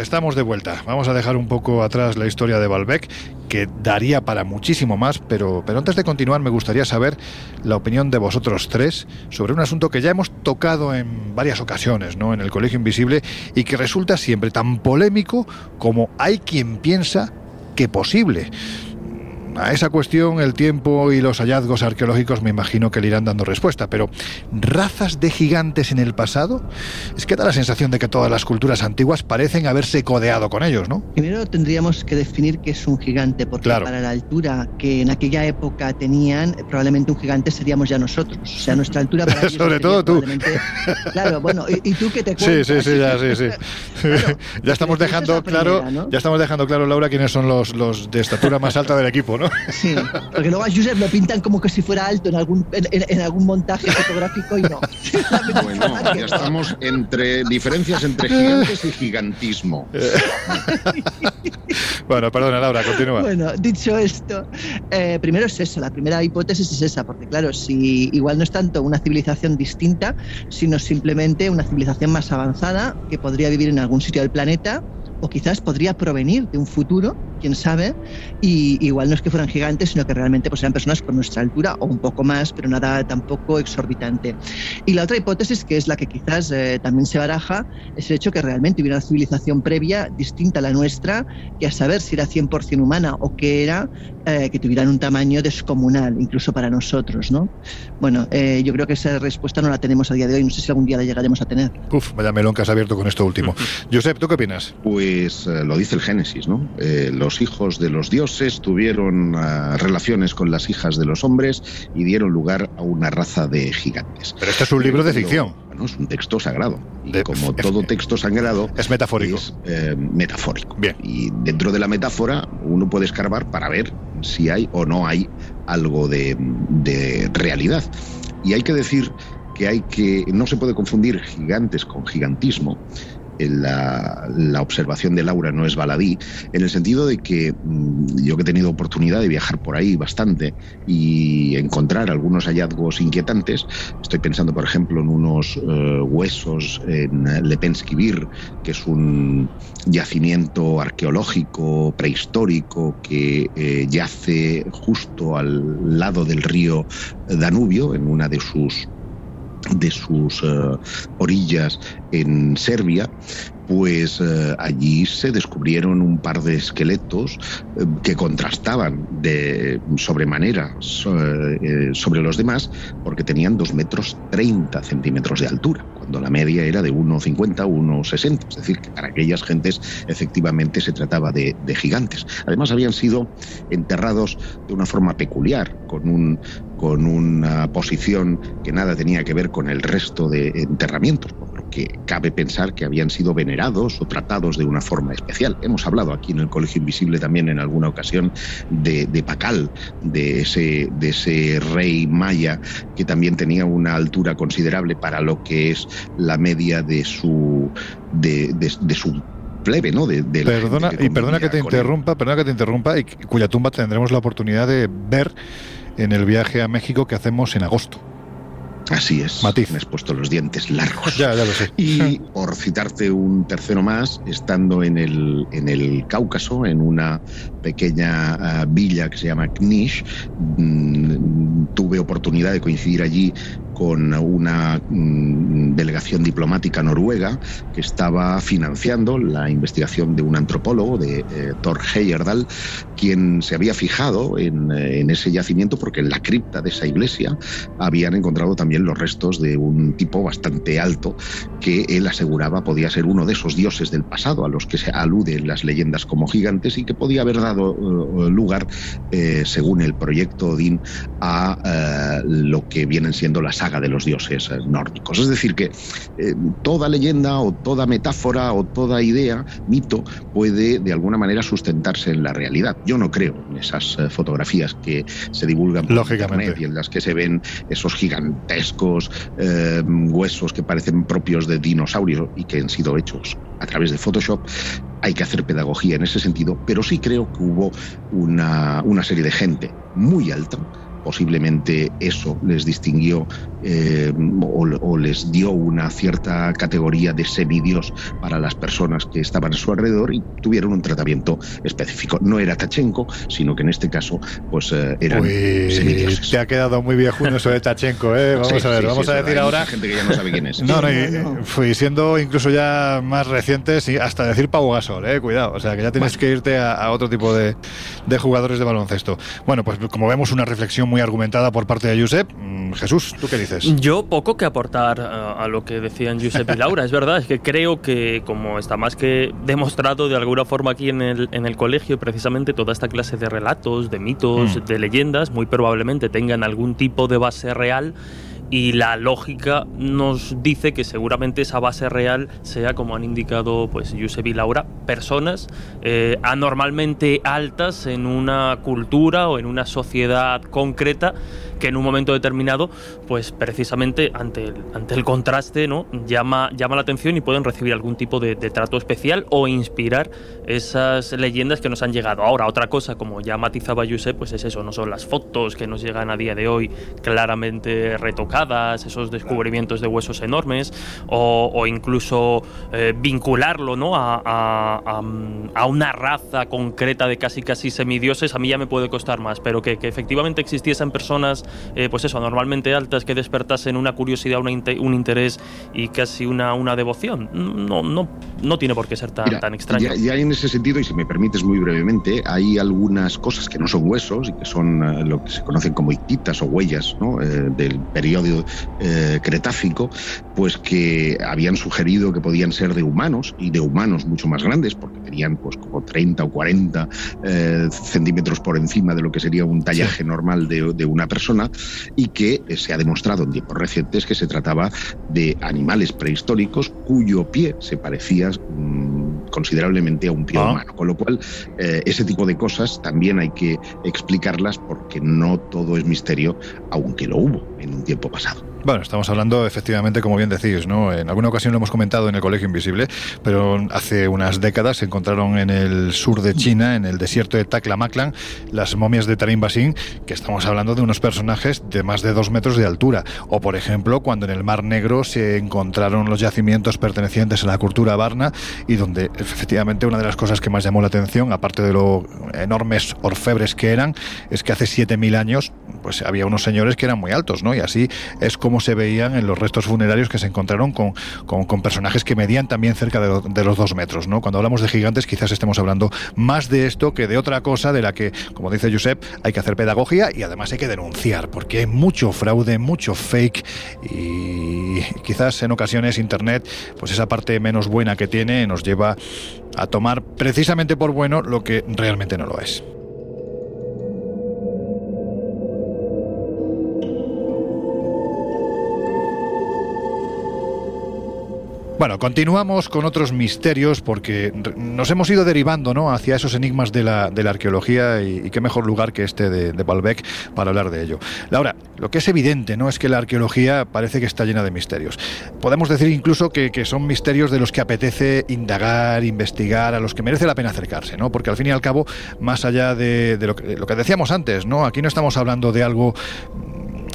Estamos de vuelta. Vamos a dejar un poco atrás la historia de Balbec, que daría para muchísimo más, pero, pero antes de continuar me gustaría saber la opinión de vosotros tres sobre un asunto que ya hemos tocado en varias ocasiones, ¿no? En el Colegio Invisible y que resulta siempre tan polémico como hay quien piensa que posible. A esa cuestión el tiempo y los hallazgos arqueológicos me imagino que le irán dando respuesta, pero ¿razas de gigantes en el pasado? Es que da la sensación de que todas las culturas antiguas parecen haberse codeado con ellos, ¿no? Primero tendríamos que definir qué es un gigante, porque Claro. para la altura que en aquella época tenían, probablemente un gigante seríamos ya nosotros. O sea, nuestra altura para ellos Sobre todo tú. Claro, bueno, ¿y, y tú qué te Sí, cuentas? sí, sí, ya, sí, sí. Claro, ya estamos dejando primera, claro, ¿no? ya estamos dejando claro, Laura, quiénes son los, los de estatura más alta del equipo, ¿no? Sí, porque luego a Josep lo pintan como que si fuera alto en algún, en, en- en algún montaje fotográfico y no. Bueno, ya estamos entre diferencias entre gigantes y gigantismo. Bueno, perdona, Laura, continúa. Bueno, dicho esto, eh, primero es eso, la primera hipótesis es esa, porque claro, si igual no es tanto una civilización distinta, sino simplemente una civilización más avanzada que podría vivir en algún sitio del planeta o quizás podría provenir de un futuro quién sabe, y igual no es que fueran gigantes, sino que realmente pues eran personas con nuestra altura o un poco más, pero nada tampoco exorbitante. Y la otra hipótesis, que es la que quizás eh, también se baraja, es el hecho que realmente hubiera una civilización previa distinta a la nuestra, que a saber si era 100% humana o que era, eh, que tuvieran un tamaño descomunal, incluso para nosotros, ¿no? Bueno, eh, yo creo que esa respuesta no la tenemos a día de hoy, no sé si algún día la llegaremos a tener. Uf, vaya melón que has abierto con esto último. Josep, ¿tú qué opinas? Pues eh, lo dice el Génesis, ¿no? Eh, los hijos de los dioses tuvieron ah, relaciones con las hijas de los hombres y dieron lugar a una raza de gigantes. Pero este es un libro de ficción. Bueno, es un texto sagrado. Y De- como todo texto sagrado, Es metafórico. es eh, metafórico. Bien. Y dentro de la metáfora uno puede escarbar para ver si hay o no hay algo de, de realidad. Y hay que decir que hay que no se puede confundir gigantes con gigantismo. La, la observación de Laura no es baladí, en el sentido de que mm, yo que he tenido oportunidad de viajar por ahí bastante y encontrar algunos hallazgos inquietantes, estoy pensando por ejemplo en unos eh, huesos en Lepenskivir, que es un yacimiento arqueológico prehistórico que eh, yace justo al lado del río Danubio, en una de sus de sus eh, orillas en Serbia, pues eh, allí se descubrieron un par de esqueletos eh, que contrastaban de sobremanera so- eh, sobre los demás porque tenían 2 metros 30 centímetros de altura, cuando la media era de 1,50, 1,60. Es decir, que para aquellas gentes efectivamente se trataba de, gigantes. Además habían sido enterrados de una forma peculiar, con un con una posición que nada tenía que ver con el resto de enterramientos, que cabe pensar que habían sido venerados o tratados de una forma especial. Hemos hablado aquí en el Colegio Invisible también en alguna ocasión de, de Pacal, de ese, de ese rey maya que también tenía una altura considerable para lo que es la media de su, de, de- de su plebe, ¿no? De, de Perdona, que y perdona que te él. interrumpa, perdona que te interrumpa, y cuya tumba tendremos la oportunidad de ver en el viaje a México que hacemos en agosto. Así es. Matiz. Me has puesto los dientes largos. Ya, ya lo sé. Y por citarte un tercero más, estando en el, en el Cáucaso, en una pequeña ah, villa que se llama Knish, mm, tuve oportunidad de coincidir allí con una mm, delegación diplomática noruega que estaba financiando la investigación de un antropólogo, de eh, Thor Heyerdahl, quien se había fijado en, eh, en ese yacimiento porque en la cripta de esa iglesia habían encontrado también los restos de un tipo bastante alto que él aseguraba podía ser uno de esos dioses del pasado a los que se aluden las leyendas como gigantes y que podía haber dado eh, lugar, eh, según el proyecto Odín, a lo que vienen siendo la saga de los dioses eh, nórdicos. Es decir, que eh, toda leyenda o toda metáfora o toda idea, mito, puede de alguna manera sustentarse en la realidad. Yo no creo en esas eh, fotografías que se divulgan por Lógicamente. internet y en las que se ven esos gigantescos eh, huesos que parecen propios de dinosaurios y que han sido hechos a través de Photoshop. Hay que hacer pedagogía en ese sentido, pero sí creo que hubo una, una serie de gente muy alta. Posiblemente eso les distinguió eh, o, o les dio una cierta categoría de semidios para las personas que estaban a su alrededor y tuvieron un tratamiento específico. No era Tachenko, sino que en este caso pues eh, eran Uy, semidioses. te ha quedado muy viejuno eso de Tachenko, ¿eh? Vamos Sí, a ver, sí, vamos sí, a decir hay ahora... gente que ya no sabe quién es. No, no, y, No, no. fui siendo incluso ya más recientes, y hasta decir Pau Gasol, eh, cuidado. O sea, que ya tienes que irte a, a otro tipo de, de jugadores de baloncesto. Bueno, pues como vemos, una reflexión muy argumentada por parte de Josep. Mm, Jesús, ¿tú qué dices? Yo poco que aportar a, a lo que decían Josep y Laura, es verdad, es que creo que como está más que demostrado de alguna forma aquí en el, en el colegio, precisamente toda esta clase de relatos, de mitos, Mm. de leyendas, muy probablemente tengan algún tipo de base real y la lógica nos dice que seguramente esa base real sea, como han indicado pues Josep y Laura, personas eh, anormalmente altas en una cultura o en una sociedad concreta que en un momento determinado, pues precisamente ante el, ante el contraste, ¿no? llama, llama la atención y pueden recibir algún tipo de, trato especial o inspirar esas leyendas que nos han llegado. Ahora, otra cosa, como ya matizaba Josep, pues es eso, no son las fotos que nos llegan a día de hoy claramente retocadas esos descubrimientos de huesos enormes, o, incluso eh, vincularlo ¿no? a, a- a una raza concreta de casi casi semidioses, a mí ya me puede costar más, pero que, que efectivamente existiesen personas, eh, pues eso, anormalmente altas, que despertasen una curiosidad, una inte- un interés y casi una, una devoción, no, no, no tiene por qué ser tan, Mira, tan extraño. Ya, ya en ese sentido, y si me permites muy brevemente, hay algunas cosas que no son huesos y que son eh, lo que se conocen como ictitas o huellas ¿no? Eh, del periodo eh, Cretácico, pues que habían sugerido que podían ser de humanos y de humanos mucho más grandes, porque tenían pues como 30 o 40 eh, centímetros por encima de lo que sería un tallaje normal de, de una persona y que eh, se ha demostrado en tiempos recientes que se trataba de animales prehistóricos cuyo pie se parecía mm, considerablemente a un pie Ah. humano. Con lo cual, eh, ese tipo de cosas también hay que explicarlas porque no todo es misterio, aunque lo hubo en un tiempo pasado. Bueno, estamos hablando efectivamente, como bien decís, ¿no? En alguna ocasión lo hemos comentado en el Colegio Invisible, pero hace unas décadas se encontraron en el sur de China, en el desierto de Taklamakan, las momias de Tarim Basin, que estamos hablando de unos personajes de más de dos metros de altura. O, por ejemplo, cuando en el Mar Negro se encontraron los yacimientos pertenecientes a la cultura Varna y donde efectivamente una de las cosas que más llamó la atención, aparte de lo enormes orfebres que eran, es que hace 7.000 años pues había unos señores que eran muy altos, ¿no? Y así es como se veían en los restos funerarios que se encontraron con, con, personajes que medían también cerca de, de los dos metros, ¿no? Cuando hablamos de gigantes quizás estemos hablando más de esto que de otra cosa de la que, como dice Josep, hay que hacer pedagogía y además hay que denunciar, porque hay mucho fraude, mucho fake y quizás en ocasiones Internet, pues esa parte menos buena que tiene nos lleva a tomar precisamente por bueno lo que realmente no lo es. Bueno, continuamos con otros misterios porque nos hemos ido derivando ¿no? hacia esos enigmas de la, de la arqueología y, qué mejor lugar que este de, Balbec para hablar de ello. Laura, lo que es evidente ¿no? es que la arqueología parece que está llena de misterios. Podemos decir incluso que, que son misterios de los que apetece indagar, investigar, a los que merece la pena acercarse, ¿no? porque al fin y al cabo, más allá de, de lo, que, lo que decíamos antes, ¿no? aquí no estamos hablando de algo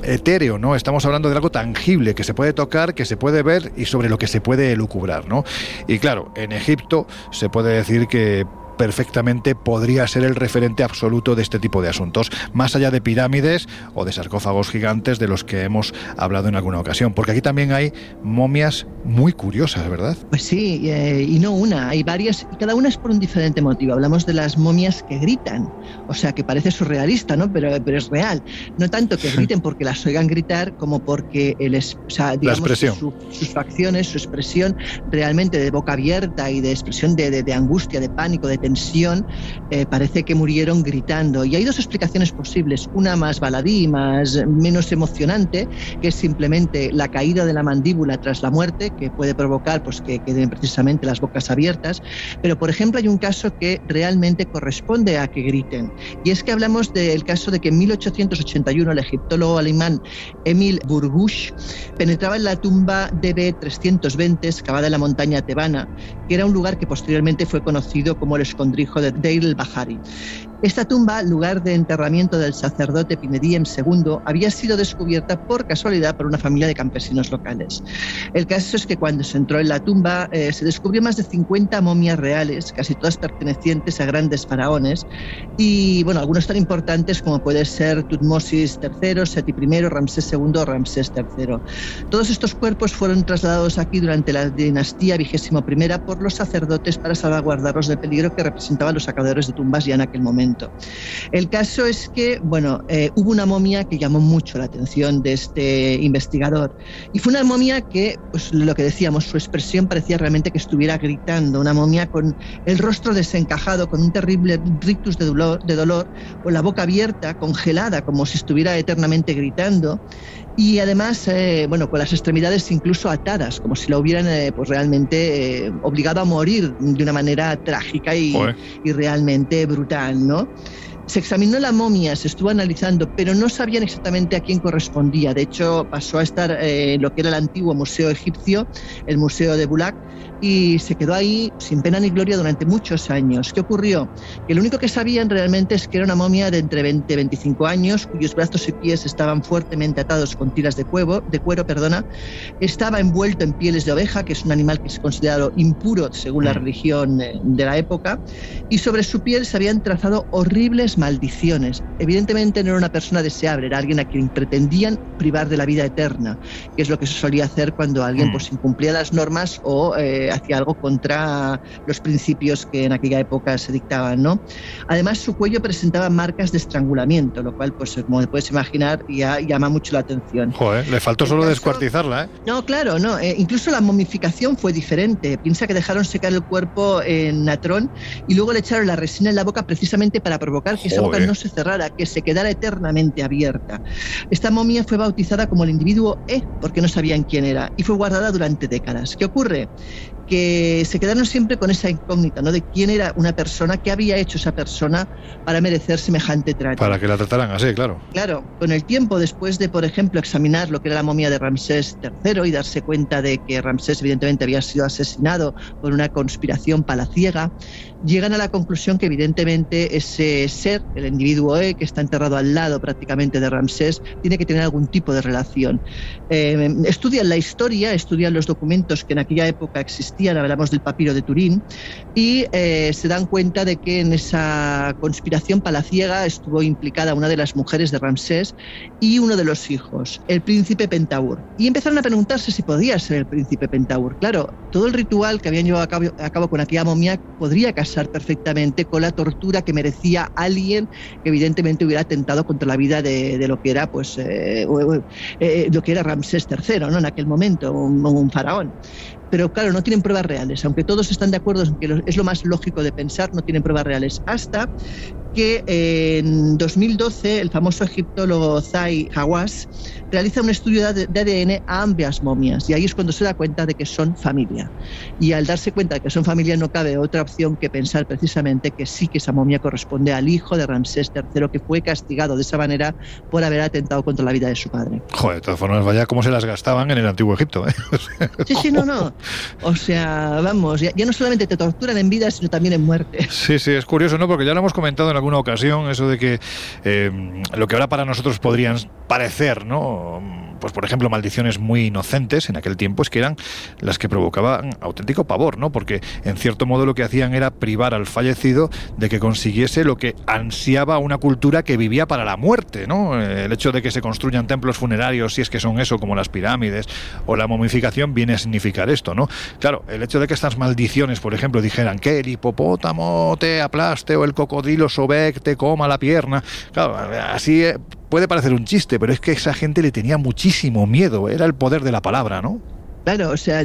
etéreo, ¿no? Estamos hablando de algo tangible que se puede tocar, que se puede ver y sobre lo que se puede elucubrar, ¿no? Y claro, en Egipto se puede decir que perfectamente podría ser el referente absoluto de este tipo de asuntos, más allá de pirámides o de sarcófagos gigantes de los que hemos hablado en alguna ocasión, porque aquí también hay momias muy curiosas, ¿verdad? Pues sí, eh, y no una, hay varias, y cada una es por un diferente motivo. Hablamos de las momias que gritan, o sea, que parece surrealista, ¿no? Pero, pero es real. No tanto que griten porque las oigan gritar, como porque el, es- o sea, digamos, expresión. su- sus facciones, su expresión realmente de boca abierta y de expresión de, de- de angustia, de pánico, de tensión, eh, parece que murieron gritando. Y hay dos explicaciones posibles, una más baladí, más menos emocionante, que es simplemente la caída de la mandíbula tras la muerte, que puede provocar pues, que queden precisamente las bocas abiertas. Pero, por ejemplo, hay un caso que realmente corresponde a que griten. Y es que hablamos del caso de que en 1881 el egiptólogo alemán Emil Burgusch penetraba en la tumba DB320 excavada en la montaña tebana, que era un lugar que posteriormente fue conocido como el escondrijo de Deir el-Bahari. Esta tumba, lugar de enterramiento del sacerdote Pinediem II, había sido descubierta por casualidad por una familia de campesinos locales. El caso es que cuando se entró en la tumba eh, se descubrió más de 50 momias reales, casi todas pertenecientes a grandes faraones, y bueno, algunos tan importantes como puede ser Tutmosis III, Seti I, Ramsés II o Ramsés III. Todos estos cuerpos fueron trasladados aquí durante la dinastía primera por los sacerdotes para salvaguardarlos del peligro que representaban los sacadores de tumbas ya en aquel momento. El caso es que, bueno, eh, hubo una momia que llamó mucho la atención de este investigador. Y fue una momia que, pues lo que decíamos, su expresión parecía realmente que estuviera gritando, una momia con el rostro desencajado, con un terrible rictus de dolor, de dolor con la boca abierta, congelada, como si estuviera eternamente gritando y además, eh, bueno, con las extremidades incluso atadas, como si la hubieran eh, pues realmente eh, obligado a morir de una manera trágica y, y realmente brutal, ¿no? Se examinó la momia, se estuvo analizando, pero no sabían exactamente a quién correspondía. De hecho, pasó a estar eh, en lo que era el antiguo museo egipcio, el museo de Bulak, y se quedó ahí sin pena ni gloria durante muchos años. ¿Qué ocurrió? Que lo único que sabían realmente es que era una momia de entre 20 y 25 años, cuyos brazos y pies estaban fuertemente atados con tiras de cuero, de cuero perdona. estaba envuelto en pieles de oveja, que es un animal que es considerado impuro según la religión eh, de la época, y sobre su piel se habían trazado horribles maldiciones. Evidentemente no era una persona deseable, era alguien a quien pretendían privar de la vida eterna, que es lo que se solía hacer cuando alguien Mm. pues, incumplía las normas o eh, hacía algo contra los principios que en aquella época se dictaban. ¿no? Además, su cuello presentaba marcas de estrangulamiento, lo cual, pues, como te puedes imaginar, ya llama mucho la atención. Joder, le faltó solo caso- descuartizarla, ¿eh? No, claro, no. eh, incluso la momificación fue diferente. Piensa que dejaron secar el cuerpo en natrón y luego le echaron la resina en la boca precisamente para provocar que esa boca no se cerrara, que se quedara eternamente abierta. Esta momia fue bautizada como el individuo E porque no sabían quién era y fue guardada durante décadas. ¿Qué ocurre? Que se quedaron siempre con esa incógnita, ¿no? De quién era una persona, qué había hecho esa persona para merecer semejante trato. Para que la trataran así, claro. Claro, con el tiempo, después de, por ejemplo, examinar lo que era la momia de Ramsés III y darse cuenta de que Ramsés evidentemente había sido asesinado por una conspiración palaciega, llegan a la conclusión que evidentemente ese ser, el individuo E, que está enterrado al lado prácticamente de Ramsés, tiene que tener algún tipo de relación. Eh, estudian la historia, estudian los documentos que en aquella época existían, hablamos del papiro de Turín, y eh, se dan cuenta de que en esa conspiración palaciega estuvo implicada una de las mujeres de Ramsés y uno de los hijos, el príncipe Pentaur. Y empezaron a preguntarse si podía ser el príncipe Pentaur. Claro, todo el ritual que habían llevado a cabo, a cabo con aquella momia podría perfectamente con la tortura que merecía alguien que evidentemente hubiera atentado contra la vida de, de lo que era pues eh, eh, lo que era Ramsés III, ¿no? En aquel momento, un faraón pero claro, no tienen pruebas reales, aunque todos están de acuerdo en que es lo más lógico de pensar, no tienen pruebas reales, hasta que en 2012 el famoso egiptólogo Zai Hawass realiza un estudio de ADN a ambas momias y ahí es cuando se da cuenta de que son familia. Y al darse cuenta de que son familia no cabe otra opción que pensar precisamente que sí que esa momia corresponde al hijo de Ramsés III que fue castigado de esa manera por haber atentado contra la vida de su padre. Joder, de todas formas, vaya cómo se las gastaban en el antiguo Egipto. ¿eh? Sí, sí, no, no. O sea, vamos, ya, no solamente te torturan en vida, sino también en muerte. Sí, sí, es curioso, ¿no? Porque ya lo hemos comentado en alguna ocasión, eso de que eh, lo que ahora para nosotros podrían parecer, ¿no? Pues por ejemplo, maldiciones muy inocentes en aquel tiempo es que eran las que provocaban auténtico pavor, ¿no? Porque en cierto modo lo que hacían era privar al fallecido de que consiguiese lo que ansiaba una cultura que vivía para la muerte, ¿no? El hecho de que se construyan templos funerarios, si es que son eso, como las pirámides o la momificación, viene a significar esto, ¿no? Claro, el hecho de que estas maldiciones, por ejemplo, dijeran que el hipopótamo te aplaste o el cocodrilo sobek te coma la pierna, claro, así puede parecer un chiste, pero es que esa gente le tenía muchísimo miedo, era el poder de la palabra, ¿no? Claro, o sea,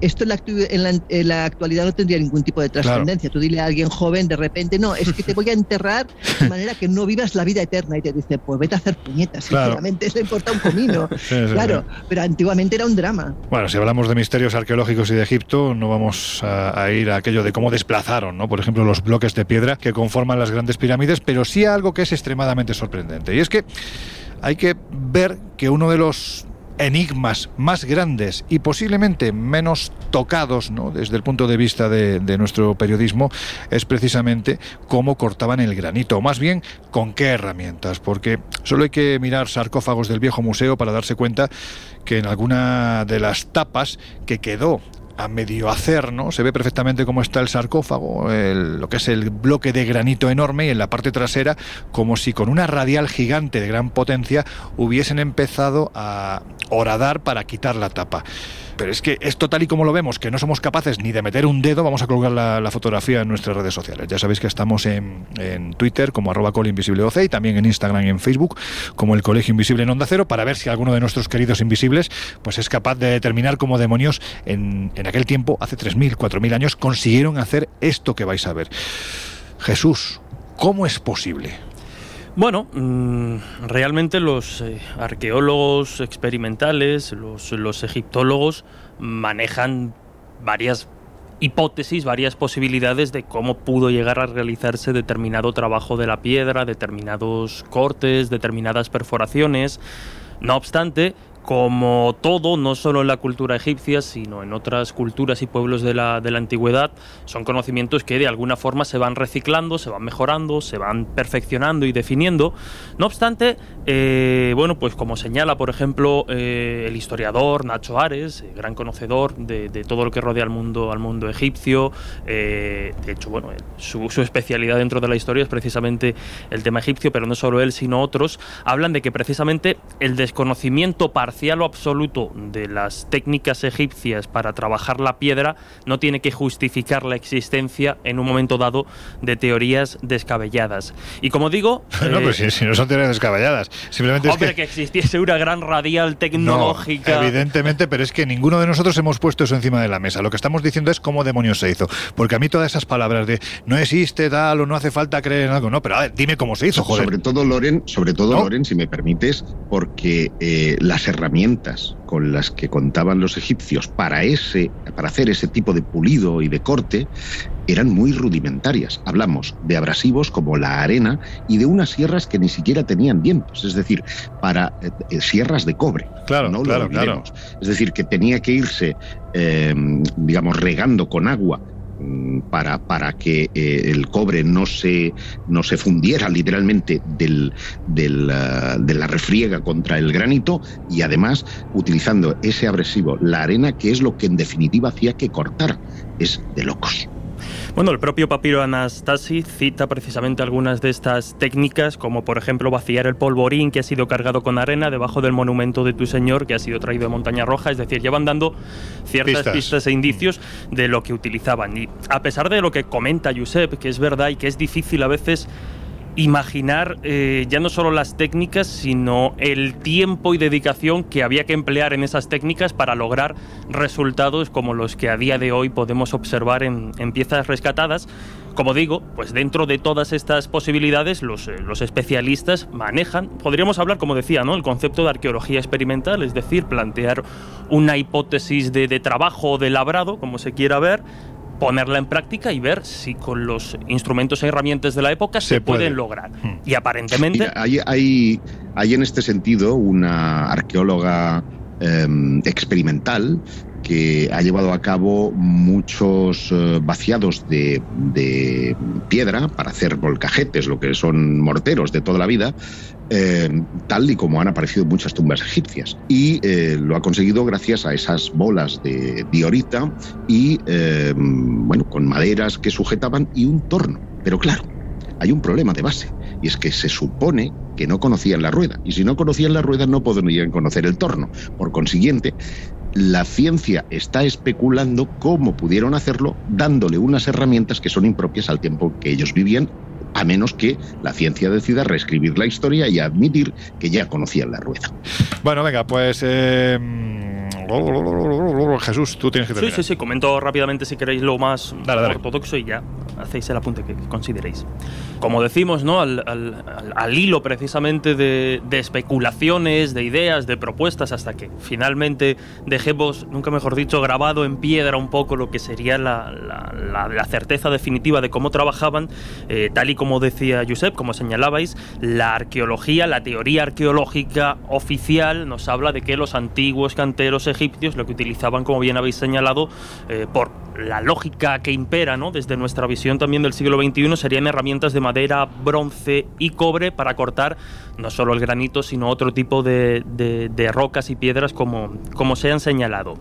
esto en la, en, la, en la, actualidad no tendría ningún tipo de trascendencia. Claro. Tú dile a alguien joven de repente, no, es que te voy a enterrar de manera que no vivas la vida eterna. Y te dice, pues vete a hacer puñetas, claro. sinceramente, eso importa un comino. sí, sí, claro, sí. pero antiguamente era un drama. Bueno, si hablamos de misterios arqueológicos y de Egipto, no vamos a, a ir a aquello de cómo desplazaron, ¿no? Por ejemplo, los bloques de piedra que conforman las grandes pirámides, pero sí a algo que es extremadamente sorprendente. Y es que hay que ver que uno de los enigmas más grandes y posiblemente menos tocados ¿no? desde el punto de vista de, de, nuestro periodismo es precisamente cómo cortaban el granito, o más bien con qué herramientas, porque solo hay que mirar sarcófagos del viejo museo para darse cuenta que en alguna de las tapas que quedó a medio hacer, ¿no? Se ve perfectamente cómo está el sarcófago, el, lo que es el bloque de granito enorme y en la parte trasera como si con una radial gigante de gran potencia hubiesen empezado a horadar para quitar la tapa. Pero es que esto tal y como lo vemos, que no somos capaces ni de meter un dedo, vamos a colgar la, fotografía en nuestras redes sociales. Ya sabéis que estamos en, en Twitter como arroba colinvisibleoc y también en Instagram y en Facebook como el Colegio Invisible en Onda Cero para ver si alguno de nuestros queridos invisibles pues es capaz de determinar cómo demonios en, en aquel tiempo, hace 3.000, 4.000 años, consiguieron hacer esto que vais a ver. Jesús, ¿cómo es posible? Bueno, mmm, realmente los eh, arqueólogos experimentales, los, los egiptólogos manejan varias hipótesis, varias posibilidades de cómo pudo llegar a realizarse determinado trabajo de la piedra, determinados cortes, determinadas perforaciones. No obstante, como todo, no solo en la cultura egipcia, sino en otras culturas y pueblos de la, de la antigüedad, son conocimientos que de alguna forma se van reciclando, se van mejorando, se van perfeccionando y definiendo. No obstante, eh, bueno, pues como señala, por ejemplo, eh, el historiador Nacho Ares, eh, gran conocedor de, todo lo que rodea al mundo, al mundo egipcio, de hecho, bueno, su, su especialidad dentro de la historia es precisamente el tema egipcio, pero no solo él, sino otros, hablan de que precisamente el desconocimiento parcial o absoluto de las técnicas egipcias para trabajar la piedra no tiene que justificar la existencia en un momento dado de teorías descabelladas. Y como digo, No, eh, pues si, si no son teorías descabelladas. Simplemente es que. que existiese una gran radial tecnológica. No, evidentemente, pero es que ninguno de nosotros hemos puesto eso encima de la mesa. Lo que estamos diciendo es cómo demonios se hizo. Porque a mí todas esas palabras de no existe tal o no hace falta creer en algo, no, pero a ver, dime cómo se hizo, joder. Sobre todo, Loren, sobre todo, ¿No? Loren, si me permites, porque eh, las herramientas con las que contaban los egipcios para ese, para hacer ese tipo de pulido y de corte eran muy rudimentarias. Hablamos de abrasivos como la arena y de unas sierras que ni siquiera tenían dientes, es decir, para eh, eh, sierras de cobre. Claro, no lo claro. Es decir, que tenía que irse, eh, digamos, regando con agua para, para que eh, el cobre no se, no se fundiera literalmente del, del, ah, de la refriega contra el granito y además utilizando ese abrasivo, la arena, que es lo que en definitiva hacía que cortar. Es de locos. Bueno, el propio papiro Anastasi cita precisamente algunas de estas técnicas, como por ejemplo vaciar el polvorín que ha sido cargado con arena debajo del monumento de tu señor que ha sido traído de Montaña Roja, es decir, llevan dando ciertas Pistas. pistas, e indicios de lo que utilizaban. Y a pesar de lo que comenta Josep, que es verdad y que es difícil a veces imaginar eh, ya no solo las técnicas, sino el tiempo y dedicación que había que emplear en esas técnicas para lograr resultados como los que a día de hoy podemos observar en, piezas rescatadas. Como digo, pues dentro de todas estas posibilidades los, eh, los especialistas manejan, podríamos hablar, como decía, ¿no? el concepto de arqueología experimental, es decir, plantear una hipótesis de, de trabajo o de labrado, como se quiera ver, ponerla en práctica y ver si con los instrumentos e herramientas de la época se, Se puede. pueden lograr. Hmm. Y aparentemente... Mira, hay, hay, hay en este sentido una arqueóloga eh, experimental que ha llevado a cabo muchos eh, vaciados de, de piedra para hacer volcajetes, lo que son morteros de toda la vida, eh, tal y como han aparecido muchas tumbas egipcias. Y eh, lo ha conseguido gracias a esas bolas de diorita y, eh, bueno, con maderas que sujetaban y un torno. Pero claro, hay un problema de base, y es que se supone que no conocían la rueda, y si no conocían la rueda no podrían conocer el torno. Por consiguiente, la ciencia está especulando cómo pudieron hacerlo dándole unas herramientas que son impropias al tiempo que ellos vivían, a menos que la ciencia decida reescribir la historia y admitir que ya conocían la rueda. Bueno, venga, pues. eh, Jesús, tú tienes que Sí, terminar. sí, sí, comento rápidamente si queréis lo más Dale, dale. ortodoxo y ya hacéis el apunte que consideréis. Como decimos, ¿no? Al, al- al- al hilo precisamente de, de especulaciones, de ideas, de propuestas, hasta que finalmente dejemos, nunca mejor dicho, grabado en piedra un poco lo que sería la, la- la- la certeza definitiva de cómo trabajaban, eh, tal y como decía Josep, como señalabais, la arqueología, la teoría arqueológica oficial nos habla de que los antiguos canteros egipcios lo que utilizaban, como bien habéis señalado, eh, por la lógica que impera ¿no? desde nuestra visión también del siglo XXI, serían herramientas de madera, bronce y cobre para cortar no solo el granito, sino otro tipo de, de- rocas y piedras como, como se han señalado.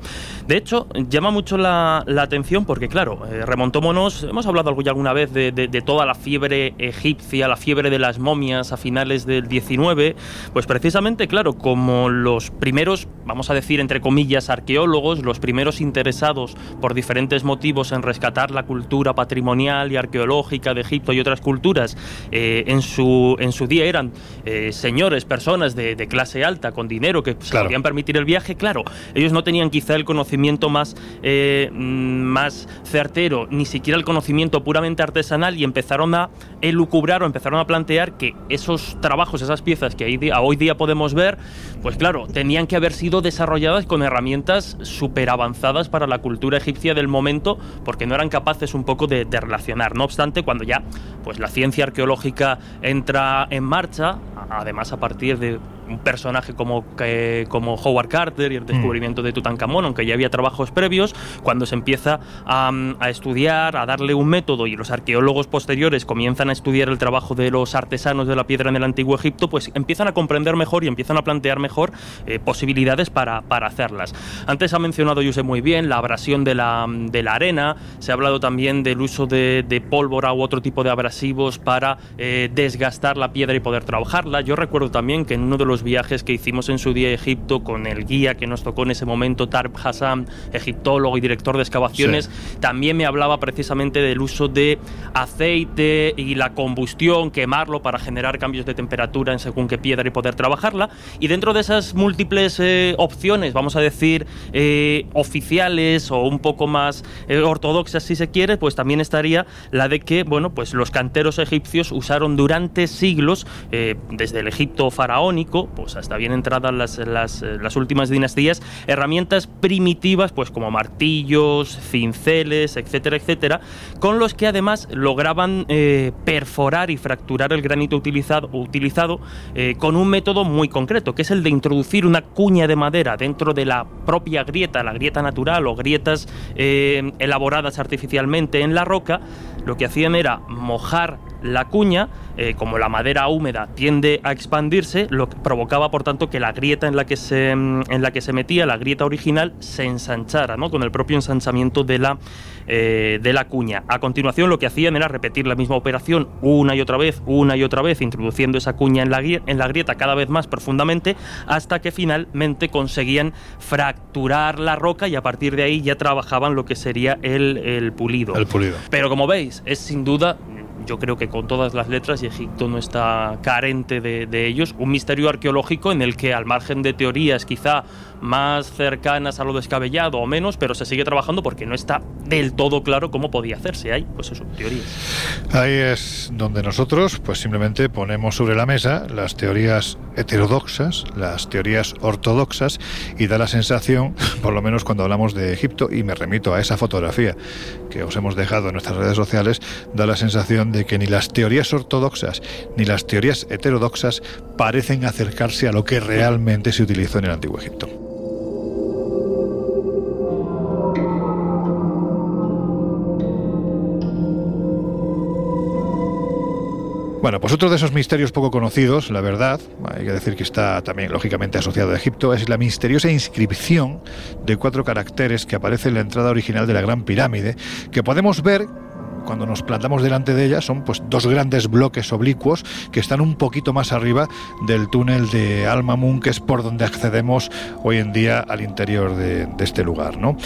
De hecho, llama mucho la, atención porque, claro, eh, remontómonos, hemos hablado ya alguna vez de, de- de toda la fiebre egipcia, la fiebre de las momias a finales del 19, pues precisamente, claro, como los primeros, vamos a decir, entre comillas, arqueólogos, los primeros interesados por diferentes motivos en rescatar la cultura patrimonial y arqueológica de Egipto y otras culturas, eh, en, su, en su día eran eh, señores, personas de, de clase alta, con dinero, que se Claro. podían permitir el viaje, claro, ellos no tenían quizá el conocimiento más, eh, mm, más certero, ni siquiera el conocimiento puramente artesanal y empezaron a elucubrar o empezaron a plantear que esos trabajos, esas piezas que hoy día, hoy día podemos ver, pues claro, tenían que haber sido desarrolladas con herramientas súper avanzadas para la cultura egipcia del momento, porque no eran capaces un poco de, de relacionar. No obstante, cuando ya pues, la ciencia arqueológica entra en marcha, además a partir de un personaje como, que- como Howard Carter y el descubrimiento de Tutankamón, aunque ya había trabajos previos, cuando se empieza a, a estudiar, a darle un método y los arqueólogos posteriores comienzan a estudiar el trabajo de los artesanos de la piedra en el antiguo Egipto, pues empiezan a comprender mejor y empiezan a plantear mejor eh, posibilidades para, para hacerlas. Antes ha mencionado José muy bien la abrasión de la, de la arena, se ha hablado también del uso de, de pólvora u otro tipo de abrasivos para eh, desgastar la piedra y poder trabajarla. Yo recuerdo también que en uno de los viajes que hicimos en su día a Egipto con el guía que nos tocó en ese momento, Tarb Hassan, egiptólogo y director de excavaciones, también me hablaba precisamente del uso de aceite y la combustión, quemarlo para generar cambios de temperatura en según qué piedra y poder trabajarla. Y dentro de esas múltiples eh, opciones, vamos a decir, eh, oficiales o un poco más eh, ortodoxas si se quiere, pues también estaría la de que, bueno, pues los canteros egipcios usaron durante siglos, desde el Egipto faraónico, pues hasta bien entradas las, eh, las últimas dinastías, herramientas primitivas, pues como martillos, cinceles, etcétera, etcétera, con los que además lograban eh, perforar y fracturar el granito utilizado, utilizado eh, con un método muy concreto, que es el de introducir una cuña de madera dentro de la propia grieta, la grieta natural o grietas elaboradas artificialmente en la roca. Lo que hacían era mojar la cuña, eh, como la madera húmeda tiende a expandirse, lo que provocaba por tanto que la grieta en la que se, mm, en la que se metía, la grieta original, se ensanchara, ¿no? con el propio ensanchamiento de la, eh, de la cuña. A continuación lo que hacían era repetir la misma operación una y otra vez, una y otra vez, introduciendo esa cuña en la, en la grieta cada vez más profundamente, hasta que finalmente conseguían fracturar la roca y a partir de ahí ya trabajaban lo que sería el, el pulido. El pulido. Pero como veis, es sin duda, yo creo que con todas las letras, y Egipto no está carente de, ellos, un misterio arqueológico en el que, al margen de teorías quizá más cercanas a lo descabellado o menos, pero se sigue trabajando porque no está del todo claro cómo podía hacerse. Hay, pues eso, teorías. Ahí es donde nosotros pues simplemente ponemos sobre la mesa las teorías heterodoxas, las teorías ortodoxas y da la sensación, por lo menos cuando hablamos de Egipto, y me remito a esa fotografía que os hemos dejado en nuestras redes sociales, da la sensación de que ni las teorías ortodoxas ni las teorías heterodoxas parecen acercarse a lo que realmente se utilizó en el Antiguo Egipto. Bueno, pues otro de esos misterios poco conocidos, la verdad, hay que decir que está también lógicamente asociado a Egipto, es la misteriosa inscripción de cuatro caracteres que aparece en la entrada original de la Gran Pirámide, que podemos ver cuando nos plantamos delante de ella son pues dos grandes bloques oblicuos que están un poquito más arriba del túnel de Almamun, que es por donde accedemos hoy en día al interior de, de este lugar, ¿no?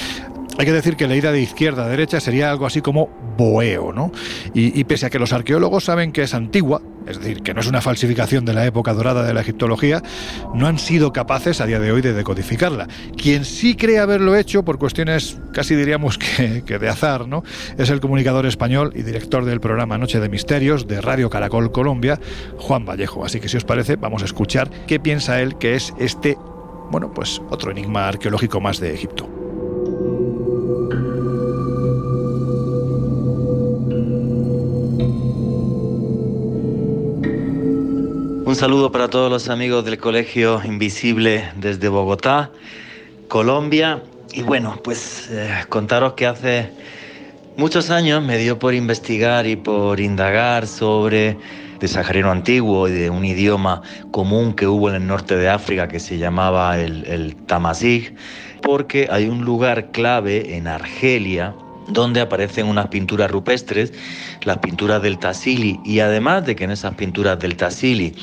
Hay que decir que la ida de izquierda a derecha sería algo así como boeo, ¿no? Y, pese a que los arqueólogos saben que es antigua, es decir, que no es una falsificación de la época dorada de la egiptología, no han sido capaces a día de hoy de decodificarla. Quien sí cree haberlo hecho por cuestiones casi diríamos que, que de azar, ¿no? Es el comunicador español y director del programa Noche de Misterios de Radio Caracol Colombia, Juan Vallejo. Así que si os parece, vamos a escuchar qué piensa él que es este, bueno, pues otro enigma arqueológico más de Egipto. Un saludo para todos los amigos del Colegio Invisible desde Bogotá, Colombia. Y bueno, pues eh, contaros que hace muchos años me dio por investigar y por indagar sobre de sahariano antiguo y de un idioma común que hubo en el norte de África que se llamaba el, el Tamazigh, porque hay un lugar clave en Argelia donde aparecen unas pinturas rupestres, las pinturas del Tassili, y además de que en esas pinturas del Tassili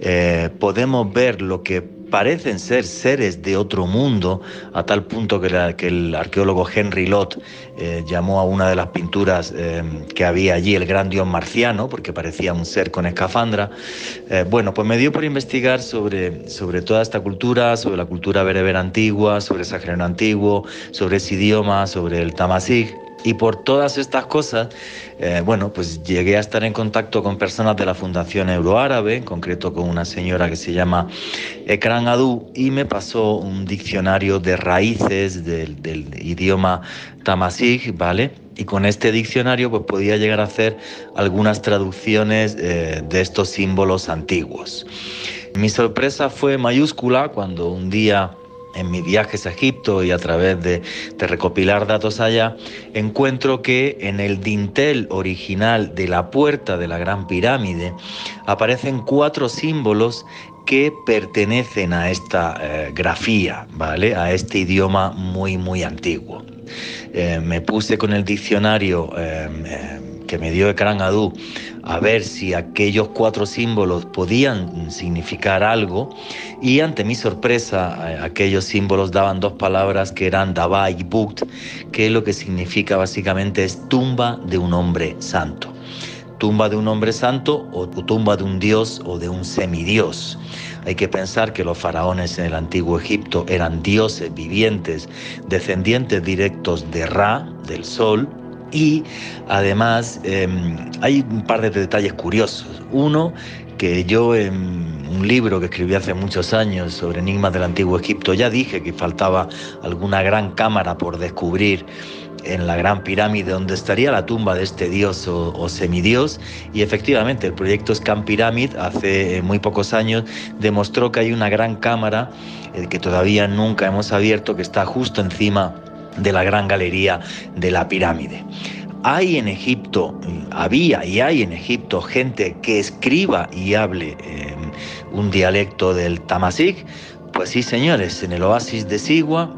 eh, podemos ver lo que parecen ser seres de otro mundo, a tal punto que, el arqueólogo Henry Lott eh, llamó a una de las pinturas eh, que había allí el gran dios marciano, porque parecía un ser con escafandra. Eh, bueno, pues me dio por investigar sobre, sobre toda esta cultura, sobre la cultura bereber antigua, sobre el antiguo, sobre ese idioma, sobre el tamazigh. Y por todas estas cosas, eh, bueno, pues llegué a estar en contacto con personas de la Fundación Euroárabe, en concreto con una señora que se llama Ekran Adu, y me pasó un diccionario de raíces del, idioma tamasig, ¿vale? Y con este diccionario pues podía llegar a hacer algunas traducciones eh, de estos símbolos antiguos. Mi sorpresa fue mayúscula cuando un día en mis viajes a Egipto y a través de, de, recopilar datos allá, encuentro que en el dintel original de la puerta de la Gran Pirámide aparecen cuatro símbolos que pertenecen a esta eh, grafía, ¿vale? A este idioma muy, muy antiguo. Eh, me puse con el diccionario eh, que me dio Ekran Adu a ver si aquellos cuatro símbolos podían significar algo y ante mi sorpresa aquellos símbolos daban dos palabras que eran Daba y Bukt, que lo que significa básicamente es tumba de un hombre santo. Tumba de un hombre santo o tumba de un dios o de un semidios. Hay que pensar que los faraones en el antiguo Egipto eran dioses vivientes, descendientes directos de Ra, del sol, y además eh, hay un par de detalles curiosos. Uno, que yo en un libro que escribí hace muchos años sobre enigmas del antiguo Egipto ya dije que faltaba alguna gran cámara por descubrir en la gran pirámide donde estaría la tumba de este dios o, semidios y efectivamente el proyecto Scan Pyramid hace muy pocos años demostró que hay una gran cámara eh, que todavía nunca hemos abierto que está justo encima de la gran galería de la pirámide. Hay en Egipto, había y hay en Egipto gente que escriba y hable eh, un dialecto del Tamasig. Pues sí, señores, en el oasis de Sigua,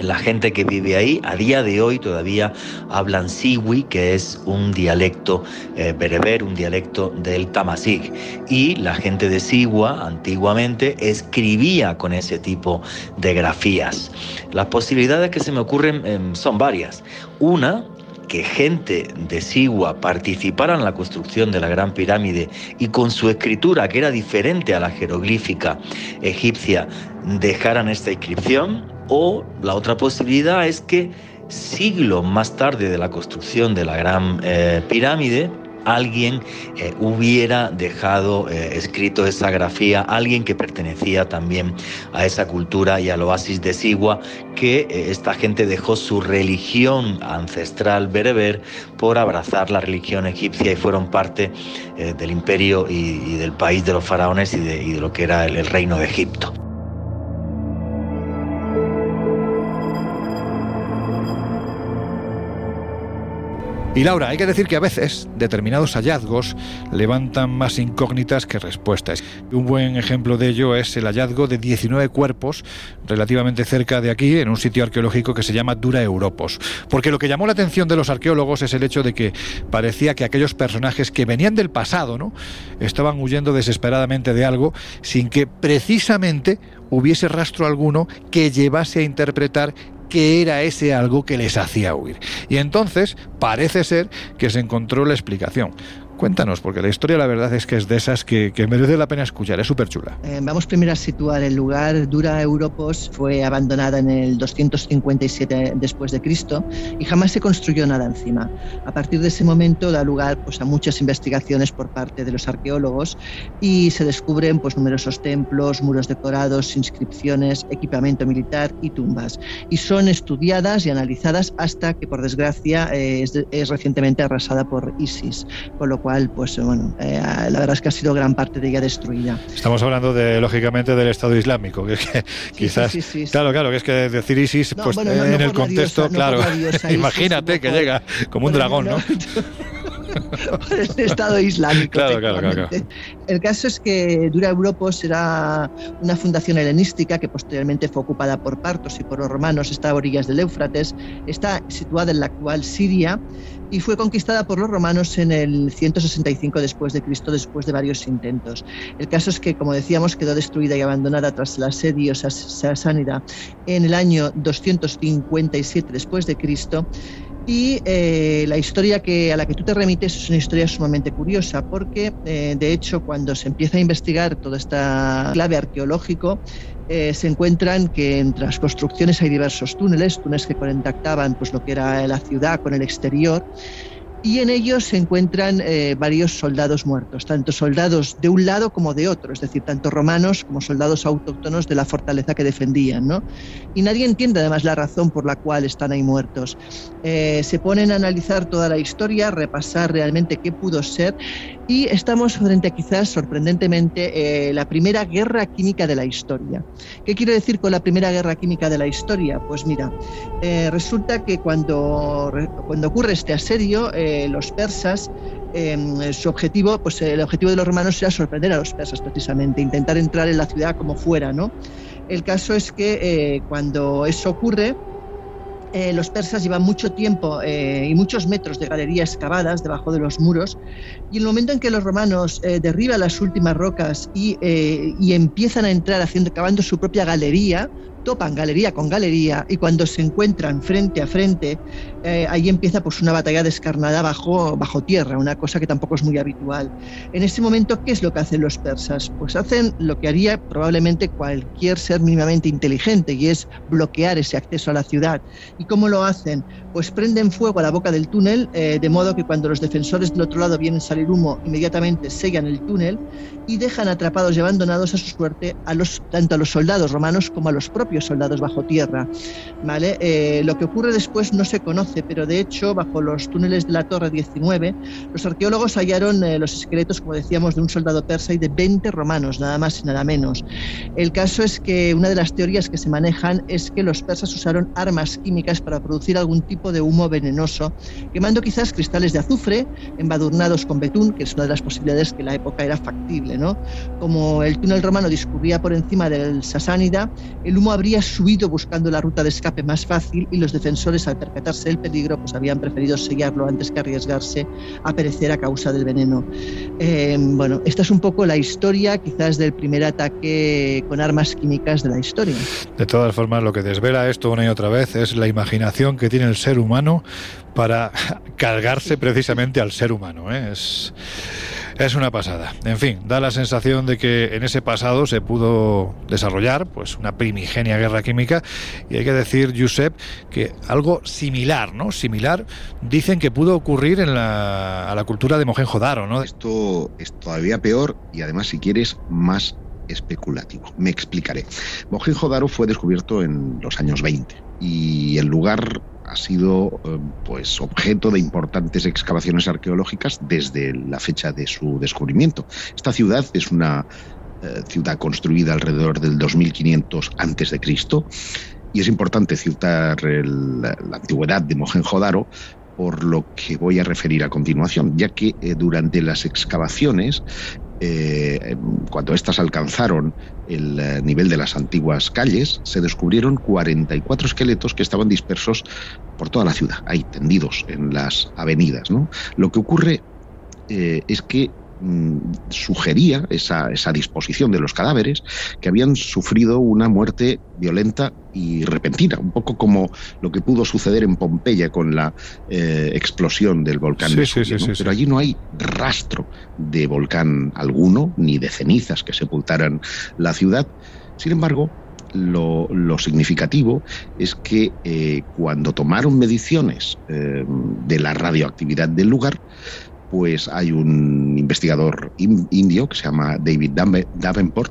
la gente que vive ahí a día de hoy todavía hablan siwi, que es un dialecto eh, bereber, un dialecto del Tamasig. Y la gente de Sigua antiguamente escribía con ese tipo de grafías. Las posibilidades que se me ocurren eh, son varias. Una, que gente de Sigua participara en la construcción de la Gran Pirámide y con su escritura, que era diferente a la jeroglífica egipcia, dejaran esta inscripción. O la otra posibilidad es que siglos más tarde de la construcción de la Gran eh, Pirámide, alguien eh, hubiera dejado eh, escrito esa grafía, alguien que pertenecía también a esa cultura y al oasis de Sigua, que esta gente dejó su religión ancestral bereber por abrazar la religión egipcia y fueron parte del imperio y, del país de los faraones y de, lo que era el reino de Egipto. Y Laura, hay que decir que a veces determinados hallazgos levantan más incógnitas que respuestas. Un buen ejemplo de ello es el hallazgo de 19 cuerpos relativamente cerca de aquí, en un sitio arqueológico que se llama Dura Europos. Porque lo que llamó la atención de los arqueólogos es el hecho de que parecía que aquellos personajes que venían del pasado, ¿no? estaban huyendo desesperadamente de algo sin que precisamente hubiese rastro alguno que llevase a interpretar qué era ese algo que les hacía huir. Y entonces parece ser que se encontró la explicación. Cuéntanos, porque la historia la verdad es que es de esas que, que merece la pena escuchar, es súper chula. Eh, vamos primero a situar el lugar. Dura Europos fue abandonada en el 257 después de Cristo y jamás se construyó nada encima. A partir de ese momento da lugar pues, a muchas investigaciones por parte de los arqueólogos y se descubren pues, numerosos templos, muros decorados, inscripciones, equipamiento militar y tumbas. Y son estudiadas y analizadas hasta que, por desgracia, eh, es, es recientemente arrasada por ISIS, con lo cual, pues bueno, eh, la verdad es que ha sido gran parte de ella destruida. Estamos hablando de, lógicamente, del Estado Islámico, que es que quizás, sí, sí, sí, claro, claro, que es que decir ISIS, No, pues bueno, eh, no- no en el por la contexto, diosa, no claro, diosa imagínate que llega como un el- dragón, ¿no? por el Estado Islámico. Claro, claro, claro. El caso es que Dura Europos era una fundación helenística que posteriormente fue ocupada por partos y por los romanos, está a orillas del Éufrates, está situada en la actual Siria y fue conquistada por los romanos en el 165 después de Cristo, después de varios intentos. El caso es que, como decíamos, quedó destruida y abandonada tras el asedio sas- sasánida en el año 257 después de Cristo Y eh, la historia que, a la que tú te remites es una historia sumamente curiosa, porque eh, de hecho cuando se empieza a investigar toda esta clave arqueológico, eh, se encuentran que entre las construcciones hay diversos túneles, túneles que contactaban pues, lo que era la ciudad con el exterior, y en ellos se encuentran eh, varios soldados muertos, tanto soldados de un lado como de otro, es decir, tanto romanos como soldados autóctonos de la fortaleza que defendían. ¿no? Y nadie entiende además la razón por la cual están ahí muertos. Eh, se ponen a analizar toda la historia, repasar realmente qué pudo ser, y estamos frente quizás sorprendentemente eh, la primera guerra química de la historia. ¿Qué quiero decir con la primera guerra química de la historia? Pues mira, eh, resulta que cuando, cuando ocurre este asedio, eh, los persas eh, su objetivo, pues el objetivo de los romanos era sorprender a los persas precisamente, intentar entrar en la ciudad como fuera, ¿no? El caso es que eh, cuando eso ocurre, eh, los persas llevan mucho tiempo eh, y muchos metros de galerías excavadas debajo de los muros y el momento en que los romanos eh, derriban las últimas rocas y, eh, y empiezan a entrar haciendo, cavando su propia galería, topan galería con galería y cuando se encuentran frente a frente, eh, ahí empieza pues una batalla descarnada bajo, bajo tierra, una cosa que tampoco es muy habitual. En ese momento, ¿qué es lo que hacen los persas? Pues hacen lo que haría probablemente cualquier ser mínimamente inteligente y es bloquear ese acceso a la ciudad. ¿Y cómo lo hacen? Pues prenden fuego a la boca del túnel, eh, de modo que cuando los defensores del otro lado vienen a salir humo, inmediatamente sellan el túnel y dejan atrapados y abandonados a su suerte a los, tanto a los soldados romanos como a los propios soldados bajo tierra. ¿vale? Eh, lo que ocurre después no se conoce, pero de hecho, bajo los túneles de la Torre 19, los arqueólogos hallaron eh, los esqueletos, como decíamos, de un soldado persa y de 20 romanos, nada más y nada menos. El caso es que una de las teorías que se manejan es que los persas usaron armas químicas para producir algún tipo de humo venenoso, quemando quizás cristales de azufre embadurnados con betún, que es una de las posibilidades que en la época era factible. ¿no? Como el túnel romano discurría por encima del Sasánida, el humo habría subido buscando la ruta de escape más fácil y los defensores, al percatarse del peligro, pues habían preferido sellarlo antes que arriesgarse a perecer a causa del veneno. Eh, bueno, esta es un poco la historia quizás del primer ataque con armas químicas de la historia. De todas formas, lo que desvela esto una y otra vez es la imaginación que tiene el ser humano para cargarse precisamente al ser humano. ¿eh? Es, es una pasada. En fin, da la sensación de que en ese pasado se pudo desarrollar pues una primigenia guerra química y hay que decir, Josep, que algo similar, ¿no? Similar, dicen que pudo ocurrir en la, a la cultura de Mohenjo-Daro, ¿no? Esto es todavía peor y además, si quieres, más especulativo. Me explicaré. Mohenjo-Daro fue descubierto en los años 20 y el lugar ha sido eh, pues objeto de importantes excavaciones arqueológicas desde la fecha de su descubrimiento. Esta ciudad es una eh, ciudad construida alrededor del 2500 antes de Cristo y es importante citar la antigüedad de Mohenjo-Daro por lo que voy a referir a continuación, ya que eh, durante las excavaciones eh, cuando éstas alcanzaron el eh, nivel de las antiguas calles, se descubrieron 44 esqueletos que estaban dispersos por toda la ciudad, ahí tendidos en las avenidas. ¿no? Lo que ocurre eh, es que mm, sugería esa, esa disposición de los cadáveres que habían sufrido una muerte violenta y repentina, un poco como lo que pudo suceder en Pompeya con la eh, explosión del volcán Sí, Vesubio, sí, sí, ¿no? Pero allí no hay rastro de volcán alguno, ni de cenizas que sepultaran la ciudad. Sin embargo, lo, lo significativo es que eh, cuando tomaron mediciones eh, de la radioactividad del lugar, pues hay un investigador in- indio que se llama David Dave- Davenport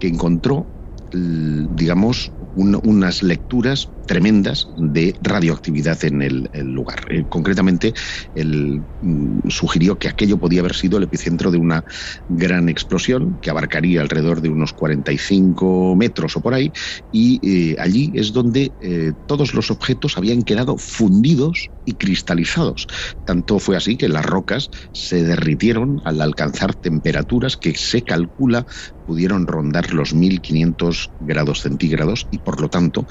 que encontró, digamos, un- unas lecturas tremendas de radioactividad en el, el lugar. Eh, concretamente, él mm, sugirió que aquello podía haber sido el epicentro de una gran explosión que abarcaría alrededor de unos 45 metros o por ahí, y eh, allí es donde eh, todos los objetos habían quedado fundidos y cristalizados. Tanto fue así que las rocas se derritieron al alcanzar temperaturas que se calcula pudieron rondar los 1500 grados centígrados y por lo tanto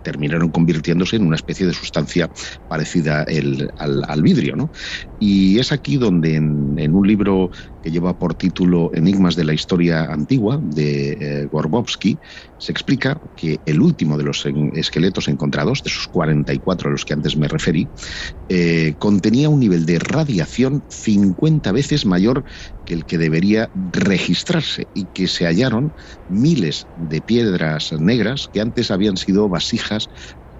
terminaron convirtiéndose en una especie de sustancia parecida al, vidrio. ¿no? Y es aquí donde en un libro que lleva por título Enigmas de la historia antigua de eh, Gorbowski, se explica que el último de los esqueletos encontrados, de esos 44 a los que antes me referí, eh, contenía un nivel de radiación 50 veces mayor que el que debería registrarse y que se hallaron miles de piedras negras que antes habían sido vasijas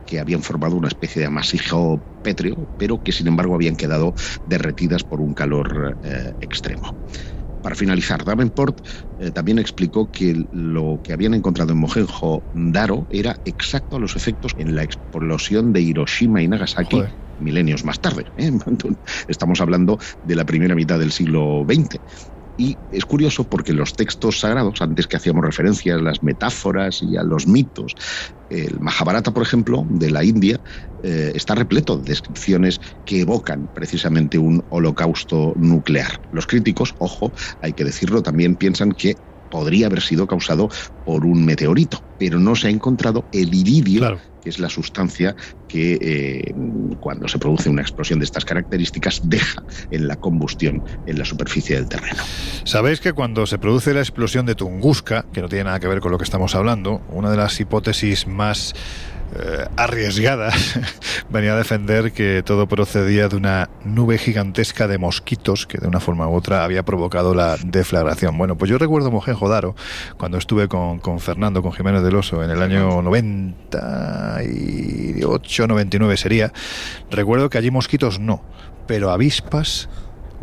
que habían formado una especie de amasijo pétreo, pero que sin embargo habían quedado derretidas por un calor eh, extremo. Para finalizar, Davenport eh, también explicó que lo que habían encontrado en Mohenjo-Daro era exacto a los efectos en la explosión de Hiroshima y Nagasaki Joder. milenios más tarde. ¿eh? Estamos hablando de la primera mitad del siglo XX. Y es curioso porque los textos sagrados, antes que hacíamos referencia a las metáforas y a los mitos, el Mahabharata, por ejemplo, de la India, eh, está repleto de descripciones que evocan precisamente un holocausto nuclear. Los críticos, ojo, hay que decirlo, también piensan que podría haber sido causado por un meteorito, pero no se ha encontrado el iridio. Que es la sustancia que eh, cuando se produce una explosión de estas características deja en la combustión en la superficie del terreno. Sabéis que cuando se produce la explosión de Tunguska, que no tiene nada que ver con lo que estamos hablando, una de las hipótesis más eh, arriesgadas venía a defender que todo procedía de una nube gigantesca de mosquitos que de una forma u otra había provocado la deflagración. Bueno, pues yo recuerdo Mohenjo-Daro cuando estuve con, con Fernando, con Jiménez del Oso en el año 98, 99 sería. Recuerdo que allí mosquitos no, pero avispas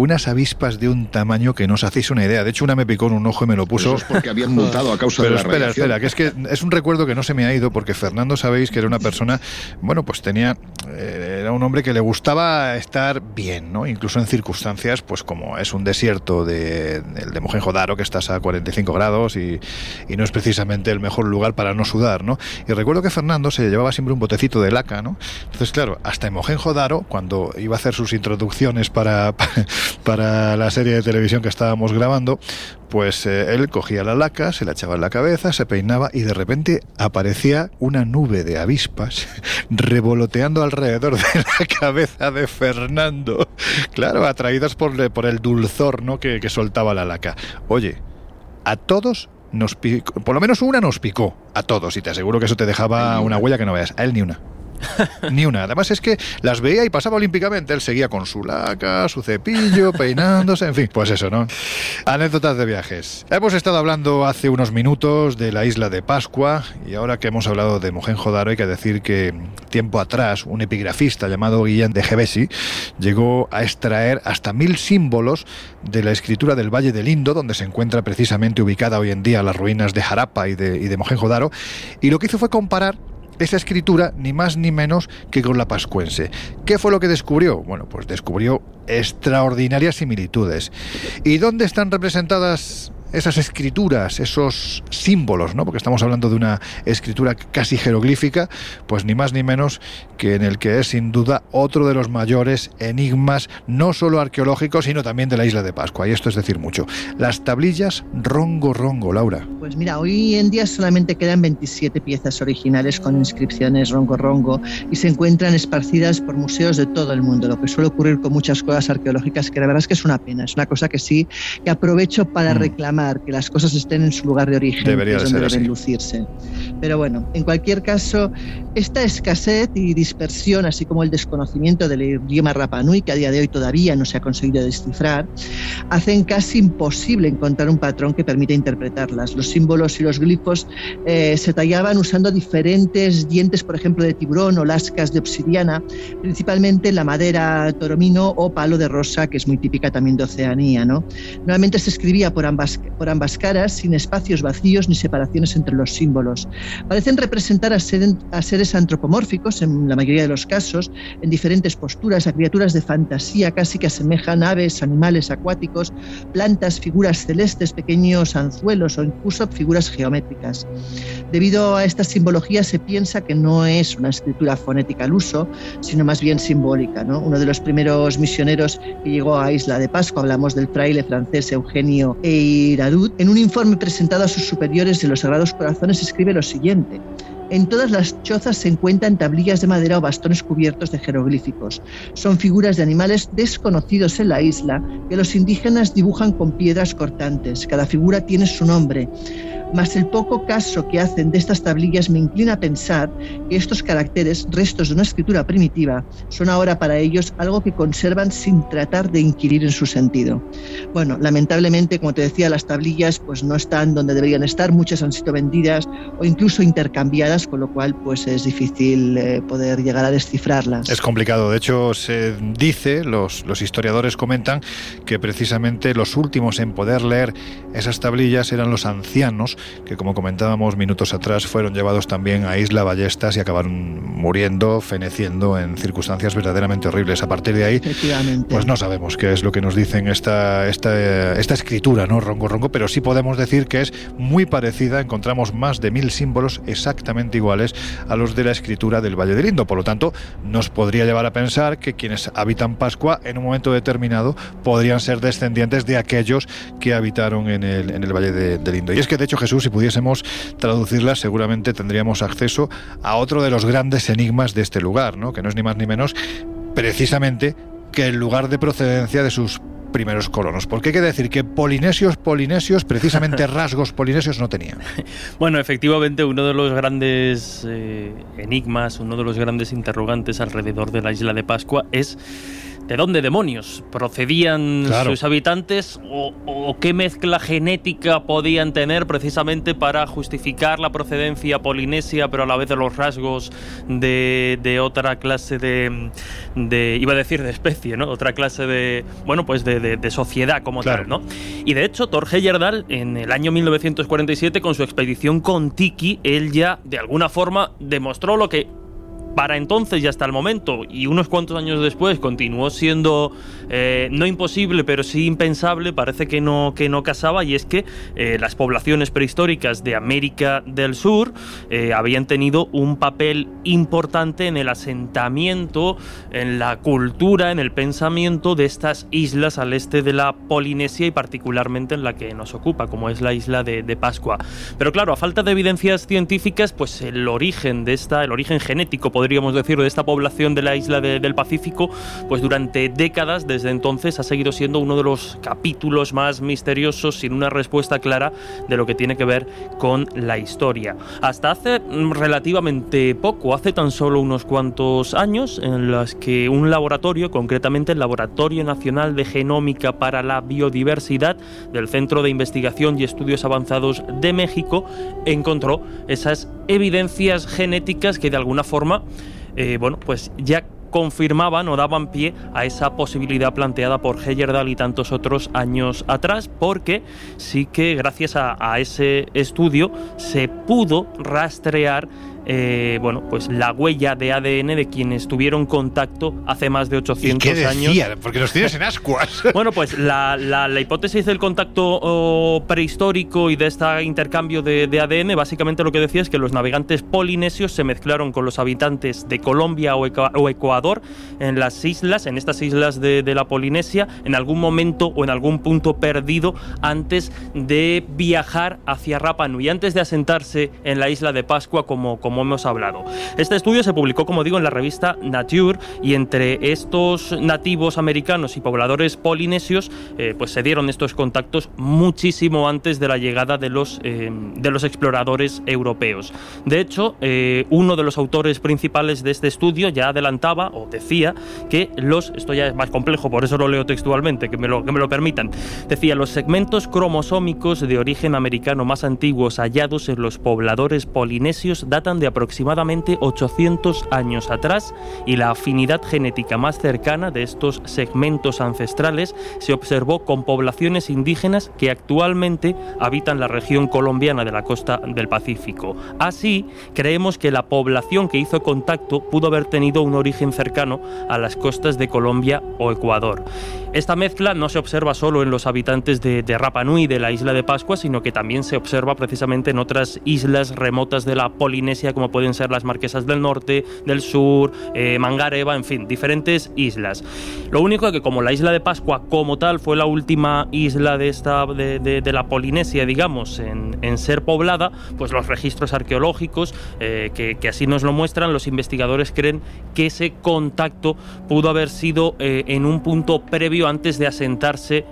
unas avispas de un tamaño que no os hacéis una idea. De hecho, una me picó en un ojo y me lo puso. Eso es porque habían multado a causa Pero de la espera, radiación. espera, que es que es un recuerdo que no se me ha ido porque Fernando sabéis que era una persona, bueno, pues tenía, eh, era un hombre que le gustaba estar bien, ¿no? Incluso en circunstancias, pues como es un desierto de, el de Mohenjo-Daro, que estás a 45 grados y, y no es precisamente el mejor lugar para no sudar, ¿no? Y recuerdo que Fernando se llevaba siempre un botecito de laca, ¿no? Entonces, claro, hasta en Mohenjo-Daro, cuando iba a hacer sus introducciones para, para la serie de televisión que estábamos grabando, pues eh, él cogía la laca, se la echaba en la cabeza, se peinaba y de repente aparecía una nube de avispas revoloteando alrededor de la cabeza de Fernando. Claro, atraídas por, el dulzor ¿no? que, que soltaba la laca. Oye, a todos nos picó, por lo menos una nos picó, a todos, y te aseguro que eso te dejaba una huella que no veas. A él ni una. Ni una. Además es que las veía y pasaba olímpicamente. Él seguía con su laca, su cepillo, peinándose, en fin, pues eso, ¿no? Anécdotas de viajes. Hemos estado hablando hace unos minutos de la isla de Pascua y ahora que hemos hablado de Mohenjo-Daro hay que decir que tiempo atrás un epigrafista llamado Guillén de Gebesi llegó a extraer hasta mil símbolos de la escritura del Valle del Indo, donde se encuentra precisamente ubicada hoy en día las ruinas de Harappa y de, y de Mohenjo-Daro, y lo que hizo fue comparar esa escritura ni más ni menos que con la pascuense. ¿Qué fue lo que descubrió? Bueno, pues descubrió extraordinarias similitudes. ¿Y dónde están representadas esas escrituras, esos símbolos, ¿no? Porque estamos hablando de una escritura casi jeroglífica, pues ni más ni menos que en el que es sin duda otro de los mayores enigmas, no solo arqueológicos, sino también de la isla de Pascua. Y esto es decir mucho. Las tablillas rongo rongo, Laura. Pues mira, hoy en día solamente quedan 27 piezas originales con inscripciones rongo rongo y se encuentran esparcidas por museos de todo el mundo, lo que suele ocurrir con muchas cosas arqueológicas que la verdad es que es una pena, es una cosa que sí, que aprovecho para Mm. reclamar que las cosas estén en su lugar de origen, Debería que de es donde deben lucirse. Pero bueno, en cualquier caso, esta escasez y dispersión, así como el desconocimiento del idioma Rapanui, que a día de hoy todavía no se ha conseguido descifrar, hacen casi imposible encontrar un patrón que permita interpretarlas. Los símbolos y los glifos eh, se tallaban usando diferentes dientes, por ejemplo, de tiburón o lascas de obsidiana, principalmente la madera toromino o palo de rosa, que es muy típica también de Oceanía. ¿no? Normalmente se escribía por ambas, por ambas caras, sin espacios vacíos ni separaciones entre los símbolos. Parecen representar a, ser- a seres antropomórficos, en la mayoría de los casos, en diferentes posturas, a criaturas de fantasía casi que asemejan aves, animales acuáticos, plantas, figuras celestes, pequeños anzuelos o incluso figuras geométricas. Debido a esta simbología se piensa que no es una escritura fonética al uso, sino más bien simbólica. ¿no? Uno de los primeros misioneros que llegó a Isla de Pascua, hablamos del fraile francés Eugenio En un informe presentado a sus superiores de los Sagrados Corazones escribe lo siguiente. En todas las chozas se encuentran tablillas de madera o bastones cubiertos de jeroglíficos. Son figuras de animales desconocidos en la isla que los indígenas dibujan con piedras cortantes. Cada figura tiene su nombre. Mas el poco caso que hacen de estas tablillas me inclina a pensar que estos caracteres, restos de una escritura primitiva, son ahora para ellos algo que conservan sin tratar de inquirir en su sentido. Bueno, lamentablemente, como te decía, las tablillas pues no están donde deberían estar, muchas han sido vendidas o incluso intercambiadas, con lo cual pues es difícil eh, poder llegar a descifrarlas. Es complicado, de hecho se dice, los, los historiadores comentan que precisamente los últimos en poder leer esas tablillas eran los ancianos que como comentábamos minutos atrás fueron llevados también a Isla Ballestas y acabaron muriendo, feneciendo en circunstancias verdaderamente horribles. A partir de ahí, pues no sabemos qué es lo que nos dicen esta, esta, esta escritura, ¿no? Rongo Rongo, pero sí podemos decir que es muy parecida, encontramos más de mil símbolos exactamente iguales a los de la escritura del Valle del Indo. Por lo tanto, nos podría llevar a pensar que quienes habitan Pascua en un momento determinado podrían ser descendientes de aquellos que habitaron en el, Valle de- del Indo. Y es que de hecho Jesús, si pudiésemos traducirlas, seguramente tendríamos acceso a otro de los grandes enigmas de este lugar, ¿no? que no es ni más ni menos precisamente que el lugar de procedencia de sus primeros colonos. Porque hay que decir que polinesios, polinesios, precisamente rasgos polinesios no tenían. Bueno, efectivamente, uno de los grandes eh, enigmas, uno de los grandes interrogantes alrededor de la isla de Pascua es de dónde demonios procedían Claro. sus habitantes o, o qué mezcla genética podían tener precisamente para justificar la procedencia polinesia, pero a la vez de los rasgos de, de otra clase de, de- iba a decir de especie, ¿no? Otra clase de, bueno, pues de, sociedad como Claro. tal, ¿no? Y de hecho, Thor Heyerdahl, en el año 1947, con su expedición con Tiki, él ya, de alguna forma, demostró lo que para entonces y hasta el momento, y unos cuantos años después, continuó siendo eh, no imposible, pero sí impensable, parece que no, que no casaba, y es que eh, las poblaciones prehistóricas de América del Sur eh, habían tenido un papel importante en el asentamiento, en la cultura, en el pensamiento de estas islas al este de la Polinesia y particularmente en la que nos ocupa, como es la isla de, Pascua. Pero claro, a falta de evidencias científicas, pues el origen de esta, el origen genético, podríamos decir, de esta población de la isla de- del Pacífico, pues durante décadas desde entonces ha seguido siendo uno de los capítulos más misteriosos sin una respuesta clara de lo que tiene que ver con la historia. Hasta hace mm, relativamente poco, hace tan solo unos cuantos años, en los que un laboratorio, concretamente el Laboratorio Nacional de Genómica para la Biodiversidad del Centro de Investigación y Estudios Avanzados de México, encontró esas evidencias genéticas que de alguna forma, eh, bueno, pues ya confirmaban o daban pie a esa posibilidad planteada por Heyerdahl y tantos otros años atrás, porque sí que gracias a, a ese estudio se pudo rastrear eh, bueno, pues la huella de ADN de quienes tuvieron contacto hace más de ¿Y 800 qué años. Porque los tienes en ascuas. Bueno, pues la, la- la hipótesis del contacto oh, prehistórico y de este intercambio de, de ADN, básicamente lo que decía es que los navegantes polinesios se mezclaron con los habitantes de Colombia o, Eca- o Ecuador en las islas, en estas islas de, de la Polinesia, en algún momento o en algún punto perdido antes de viajar hacia Rapa Nui, antes de asentarse en la isla de Pascua, como, como hemos hablado. Este estudio se publicó, como digo, en la revista Nature y entre estos nativos americanos y pobladores polinesios, eh, pues se dieron estos contactos muchísimo antes de la llegada de los, eh, de los exploradores europeos. De hecho, eh, uno de los autores principales de este estudio ya adelantaba o decía que los, esto ya es más complejo, por eso lo leo textualmente, que me lo, que me lo permitan, decía, los segmentos cromosómicos de origen americano más antiguos hallados en los pobladores polinesios datan de aproximadamente 800 años atrás y la afinidad genética más cercana de estos segmentos ancestrales se observó con poblaciones indígenas que actualmente habitan la región colombiana de la costa del Pacífico. Así, creemos que la población que hizo contacto pudo haber tenido un origen cercano a las costas de Colombia o Ecuador. Esta mezcla no se observa solo en los habitantes de, de Rapa Nui, de la isla de Pascua, sino que también se observa precisamente en otras islas remotas de la Polinesia Como pueden ser las Marquesas del Norte, del Sur, eh, Mangareva, en fin, diferentes islas. Lo único que como la isla de Pascua como tal fue la última isla de, esta, de, la Polinesia, digamos, en, ser poblada, pues los registros arqueológicos eh, que, que así nos lo muestran, los investigadores creen que ese contacto pudo haber sido eh, en un punto previo antes de asentarse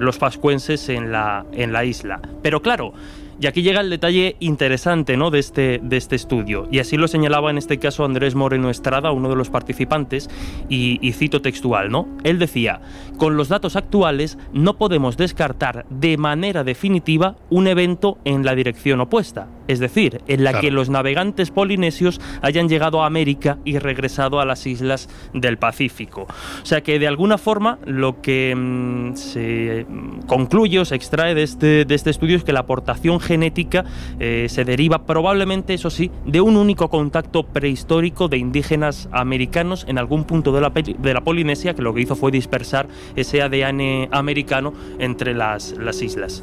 los pascuenses en la, en la isla. Pero claro, y aquí llega el detalle interesante ¿no? de, este, de este estudio, y así lo señalaba en este caso Andrés Moreno Estrada, uno de los participantes, y, y cito textual, ¿no? Él decía, con los datos actuales no podemos descartar de manera definitiva un evento en la dirección opuesta, es decir, en la Claro. que los navegantes polinesios hayan llegado a América y regresado a las islas del Pacífico. O sea que de alguna forma lo que mm, se mm, concluye o se extrae de este, de este estudio es que la aportación genética eh, se deriva probablemente, eso sí, de un único contacto prehistórico de indígenas americanos en algún punto de la, de la Polinesia que lo que hizo fue dispersar ese ADN americano entre las, las islas.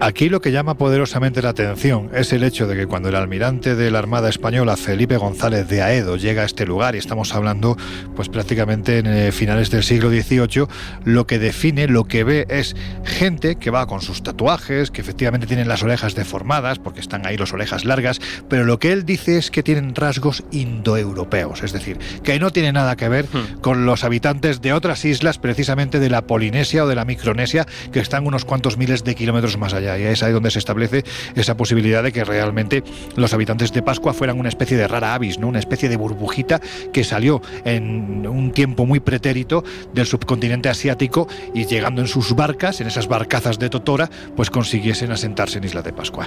Aquí lo que llama poderosamente la atención es el hecho de que cuando el almirante de la Armada Española, Felipe González de Aedo, llega a este lugar, y estamos hablando pues prácticamente en eh, finales del siglo XVIII, lo que define, lo que ve es gente que va con sus tatuajes, que efectivamente tienen las orejas deformadas, porque están ahí las orejas largas, pero lo que él dice es que tienen rasgos indoeuropeos, es decir, que no tiene nada que ver Hmm. con los habitantes de otras islas, precisamente de la Polinesia o de la Micronesia, que están unos cuantos miles de kilómetros más allá. Y es ahí donde se establece esa posibilidad de que realmente los habitantes de Pascua fueran una especie de rara avis, ¿no? una especie de burbujita que salió en un tiempo muy pretérito del subcontinente asiático y llegando en sus barcas, en esas barcazas de Totora, pues consiguiesen asentarse en Isla de Pascua.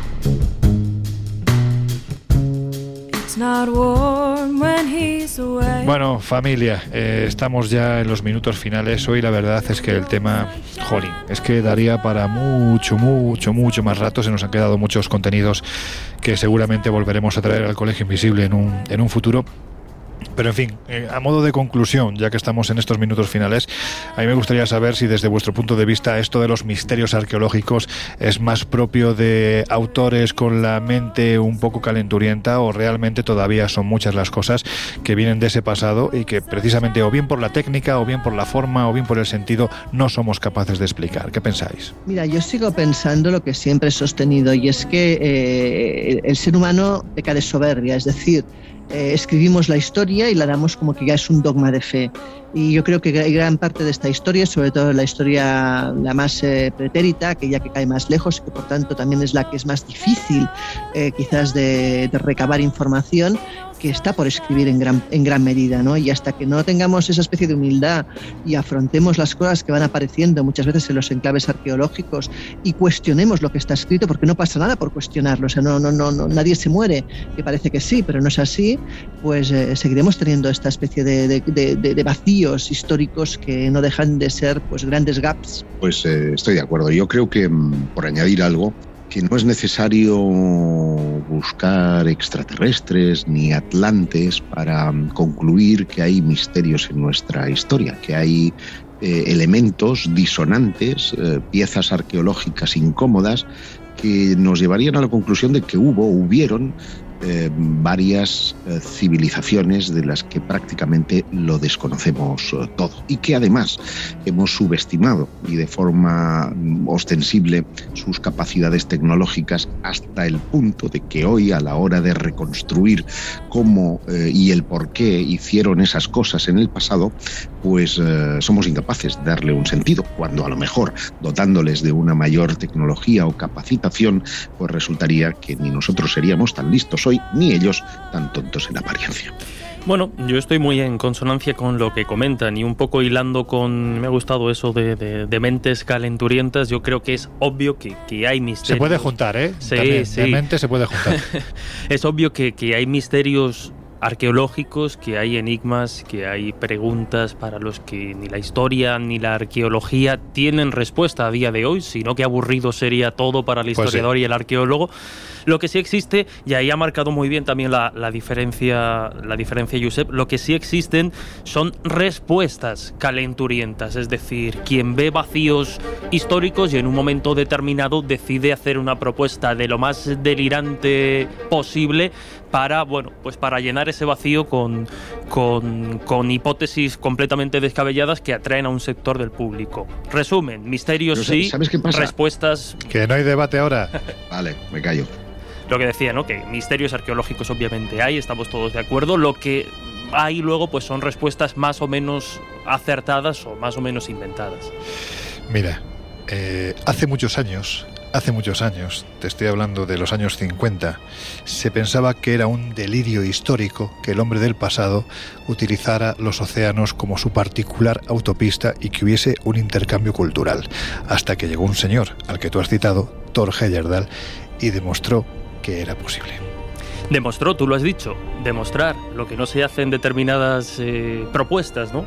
Bueno, familia, eh, estamos ya en los minutos finales. Hoy la verdad es que el tema, jolín, es que daría para mucho, mucho, mucho más rato. Se nos han quedado muchos contenidos que seguramente volveremos a traer al Colegio Invisible en un, en un futuro. Pero en fin, eh, a modo de conclusión, ya que estamos en estos minutos finales, a mí me gustaría saber si desde vuestro punto de vista esto de los misterios arqueológicos es más propio de autores con la mente un poco calenturienta o realmente todavía son muchas las cosas que vienen de ese pasado y que precisamente o bien por la técnica o bien por la forma o bien por el sentido no somos capaces de explicar. ¿Qué pensáis? Mira, yo sigo pensando lo que siempre he sostenido y es que eh, el ser humano peca de soberbia, es decir, eh, escribimos la historia y la damos como que ya es un dogma de fe. Y yo creo que gra- gran parte de esta historia, sobre todo la historia la más eh, pretérita, aquella que cae más lejos y que por tanto también es la que es más difícil eh, quizás de, de recabar información, que está por escribir en gran, en gran medida, ¿no? Y hasta que no tengamos esa especie de humildad y afrontemos las cosas que van apareciendo muchas veces en los enclaves arqueológicos y cuestionemos lo que está escrito, porque no pasa nada por cuestionarlo, o sea, no, no, no, nadie se muere, que parece que sí, pero no es así, pues eh, seguiremos teniendo esta especie de- de vacíos históricos que no dejan de ser pues grandes gaps. Pues eh, estoy de acuerdo. Yo creo que, mm, por añadir algo, que no es necesario buscar extraterrestres ni atlantes para mm, concluir que hay misterios en nuestra historia, que hay eh, elementos disonantes, eh, piezas arqueológicas incómodas que nos llevarían a la conclusión de que hubo, hubieron eh, varias eh, civilizaciones de las que prácticamente lo desconocemos eh, todo. Y que además hemos subestimado y de forma mm, ostensible sus capacidades tecnológicas hasta el punto de que hoy a la hora de reconstruir cómo y el por qué hicieron esas cosas en el pasado, pues somos incapaces de darle un sentido, cuando a lo mejor dotándoles de una mayor tecnología o capacitación, pues resultaría que ni nosotros seríamos tan listos hoy, ni ellos tan tontos en apariencia. Bueno, yo estoy muy en consonancia con lo que comentan y un poco hilando con... Me ha gustado eso de, de- de mentes calenturientas. Yo creo que es obvio que, que hay misterios. Se puede juntar, ¿eh? Sí, También, sí. De mente se puede juntar. Es obvio que, que hay misterios arqueológicos, que hay enigmas, que hay preguntas para los que ni la historia ni la arqueología tienen respuesta a día de hoy, sino que aburrido sería todo para el Pues sí. historiador y el arqueólogo. Lo que sí existe, y ahí ha marcado muy bien también la, la diferencia, la diferencia, Josep, lo que sí existen son respuestas calenturientas, es decir, quien ve vacíos históricos y en un momento determinado decide hacer una propuesta de lo más delirante posible para, bueno, pues para llenar ese vacío con, con, con hipótesis completamente descabelladas que atraen a un sector del público. Resumen, misterios Pero, ¿sabes- sí, sabes qué pasa? respuestas que no hay debate ahora. Vale, me callo. Lo que decía, ¿no? Que misterios arqueológicos obviamente hay, estamos todos de acuerdo. Lo que hay luego pues son respuestas más o menos acertadas o más o menos inventadas. Mira, eh, hace muchos años, hace muchos años, te estoy hablando de los años 50, se pensaba que era un delirio histórico que el hombre del pasado utilizara los océanos como su particular autopista y que hubiese un intercambio cultural, hasta que llegó un señor, al que tú has citado, Thor Heyerdahl, y demostró que era posible. Demostró, tú lo has dicho, demostrar lo que no se hace en determinadas eh, propuestas, ¿no?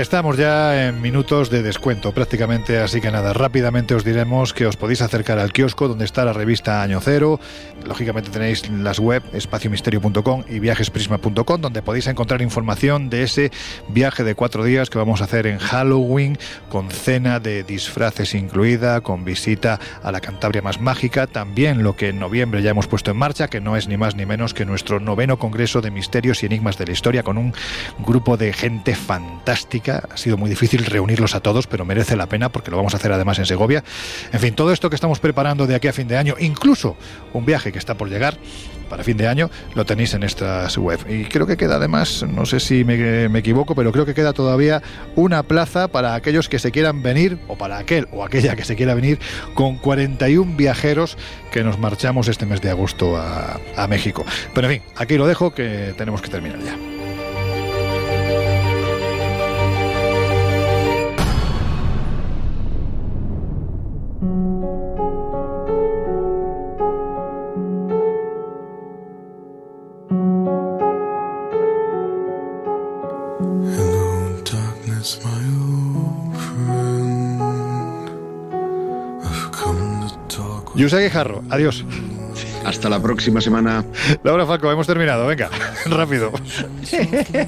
Estamos ya en minutos de descuento prácticamente, así que nada, rápidamente os diremos que os podéis acercar al kiosco donde está la revista Año Cero. Lógicamente tenéis las web espaciomisterio.com y viajesprisma.com donde podéis encontrar información de ese viaje de cuatro días que vamos a hacer en Halloween con cena de disfraces incluida, con visita a la Cantabria más mágica, también lo que en noviembre ya hemos puesto en marcha, que no es ni más ni menos que nuestro noveno Congreso de Misterios y Enigmas de la Historia con un grupo de gente fantástica. Ha sido muy difícil reunirlos a todos, pero merece la pena porque lo vamos a hacer además en Segovia. En fin, todo esto que estamos preparando de aquí a fin de año, incluso un viaje que está por llegar para fin de año, lo tenéis en estas web. Y creo que queda además, no sé si me, me equivoco, pero creo que queda todavía una plaza para aquellos que se quieran venir, o para aquel o aquella que se quiera venir, con 41 viajeros que nos marchamos este mes de agosto a, a México. Pero en fin, aquí lo dejo que tenemos que terminar ya. Yusei Guijarro, adiós. Hasta la próxima semana. Laura Falco, hemos terminado, venga, rápido.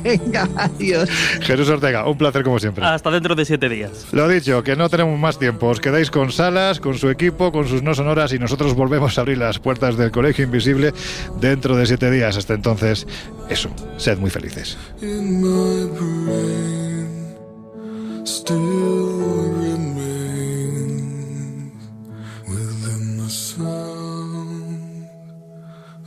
Venga, adiós. Jesús Ortega, un placer como siempre. Hasta dentro de siete días. Lo dicho, que no tenemos más tiempo. Os quedáis con Salas, con su equipo, con sus no sonoras y nosotros volvemos a abrir las puertas del Colegio Invisible dentro de siete días. Hasta entonces, eso, sed muy felices.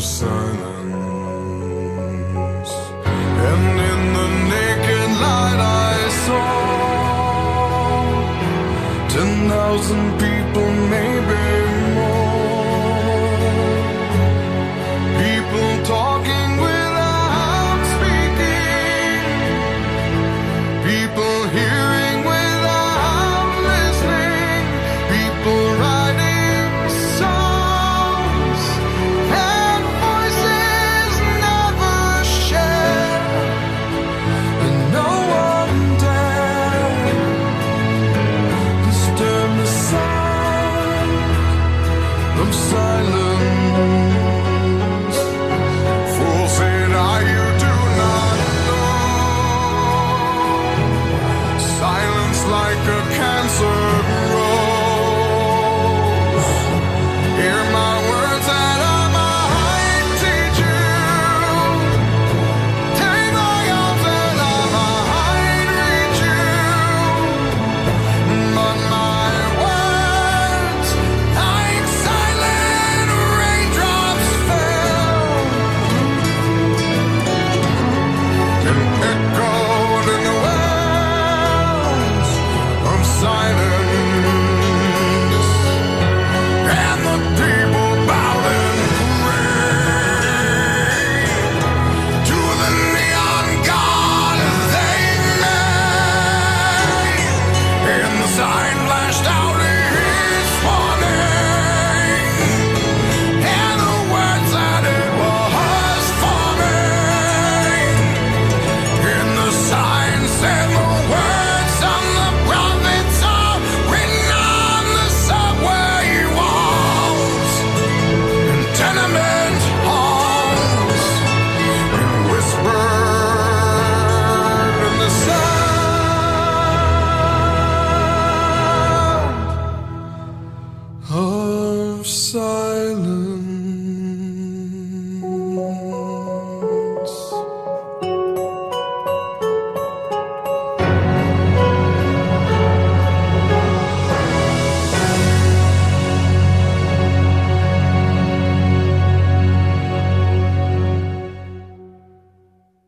of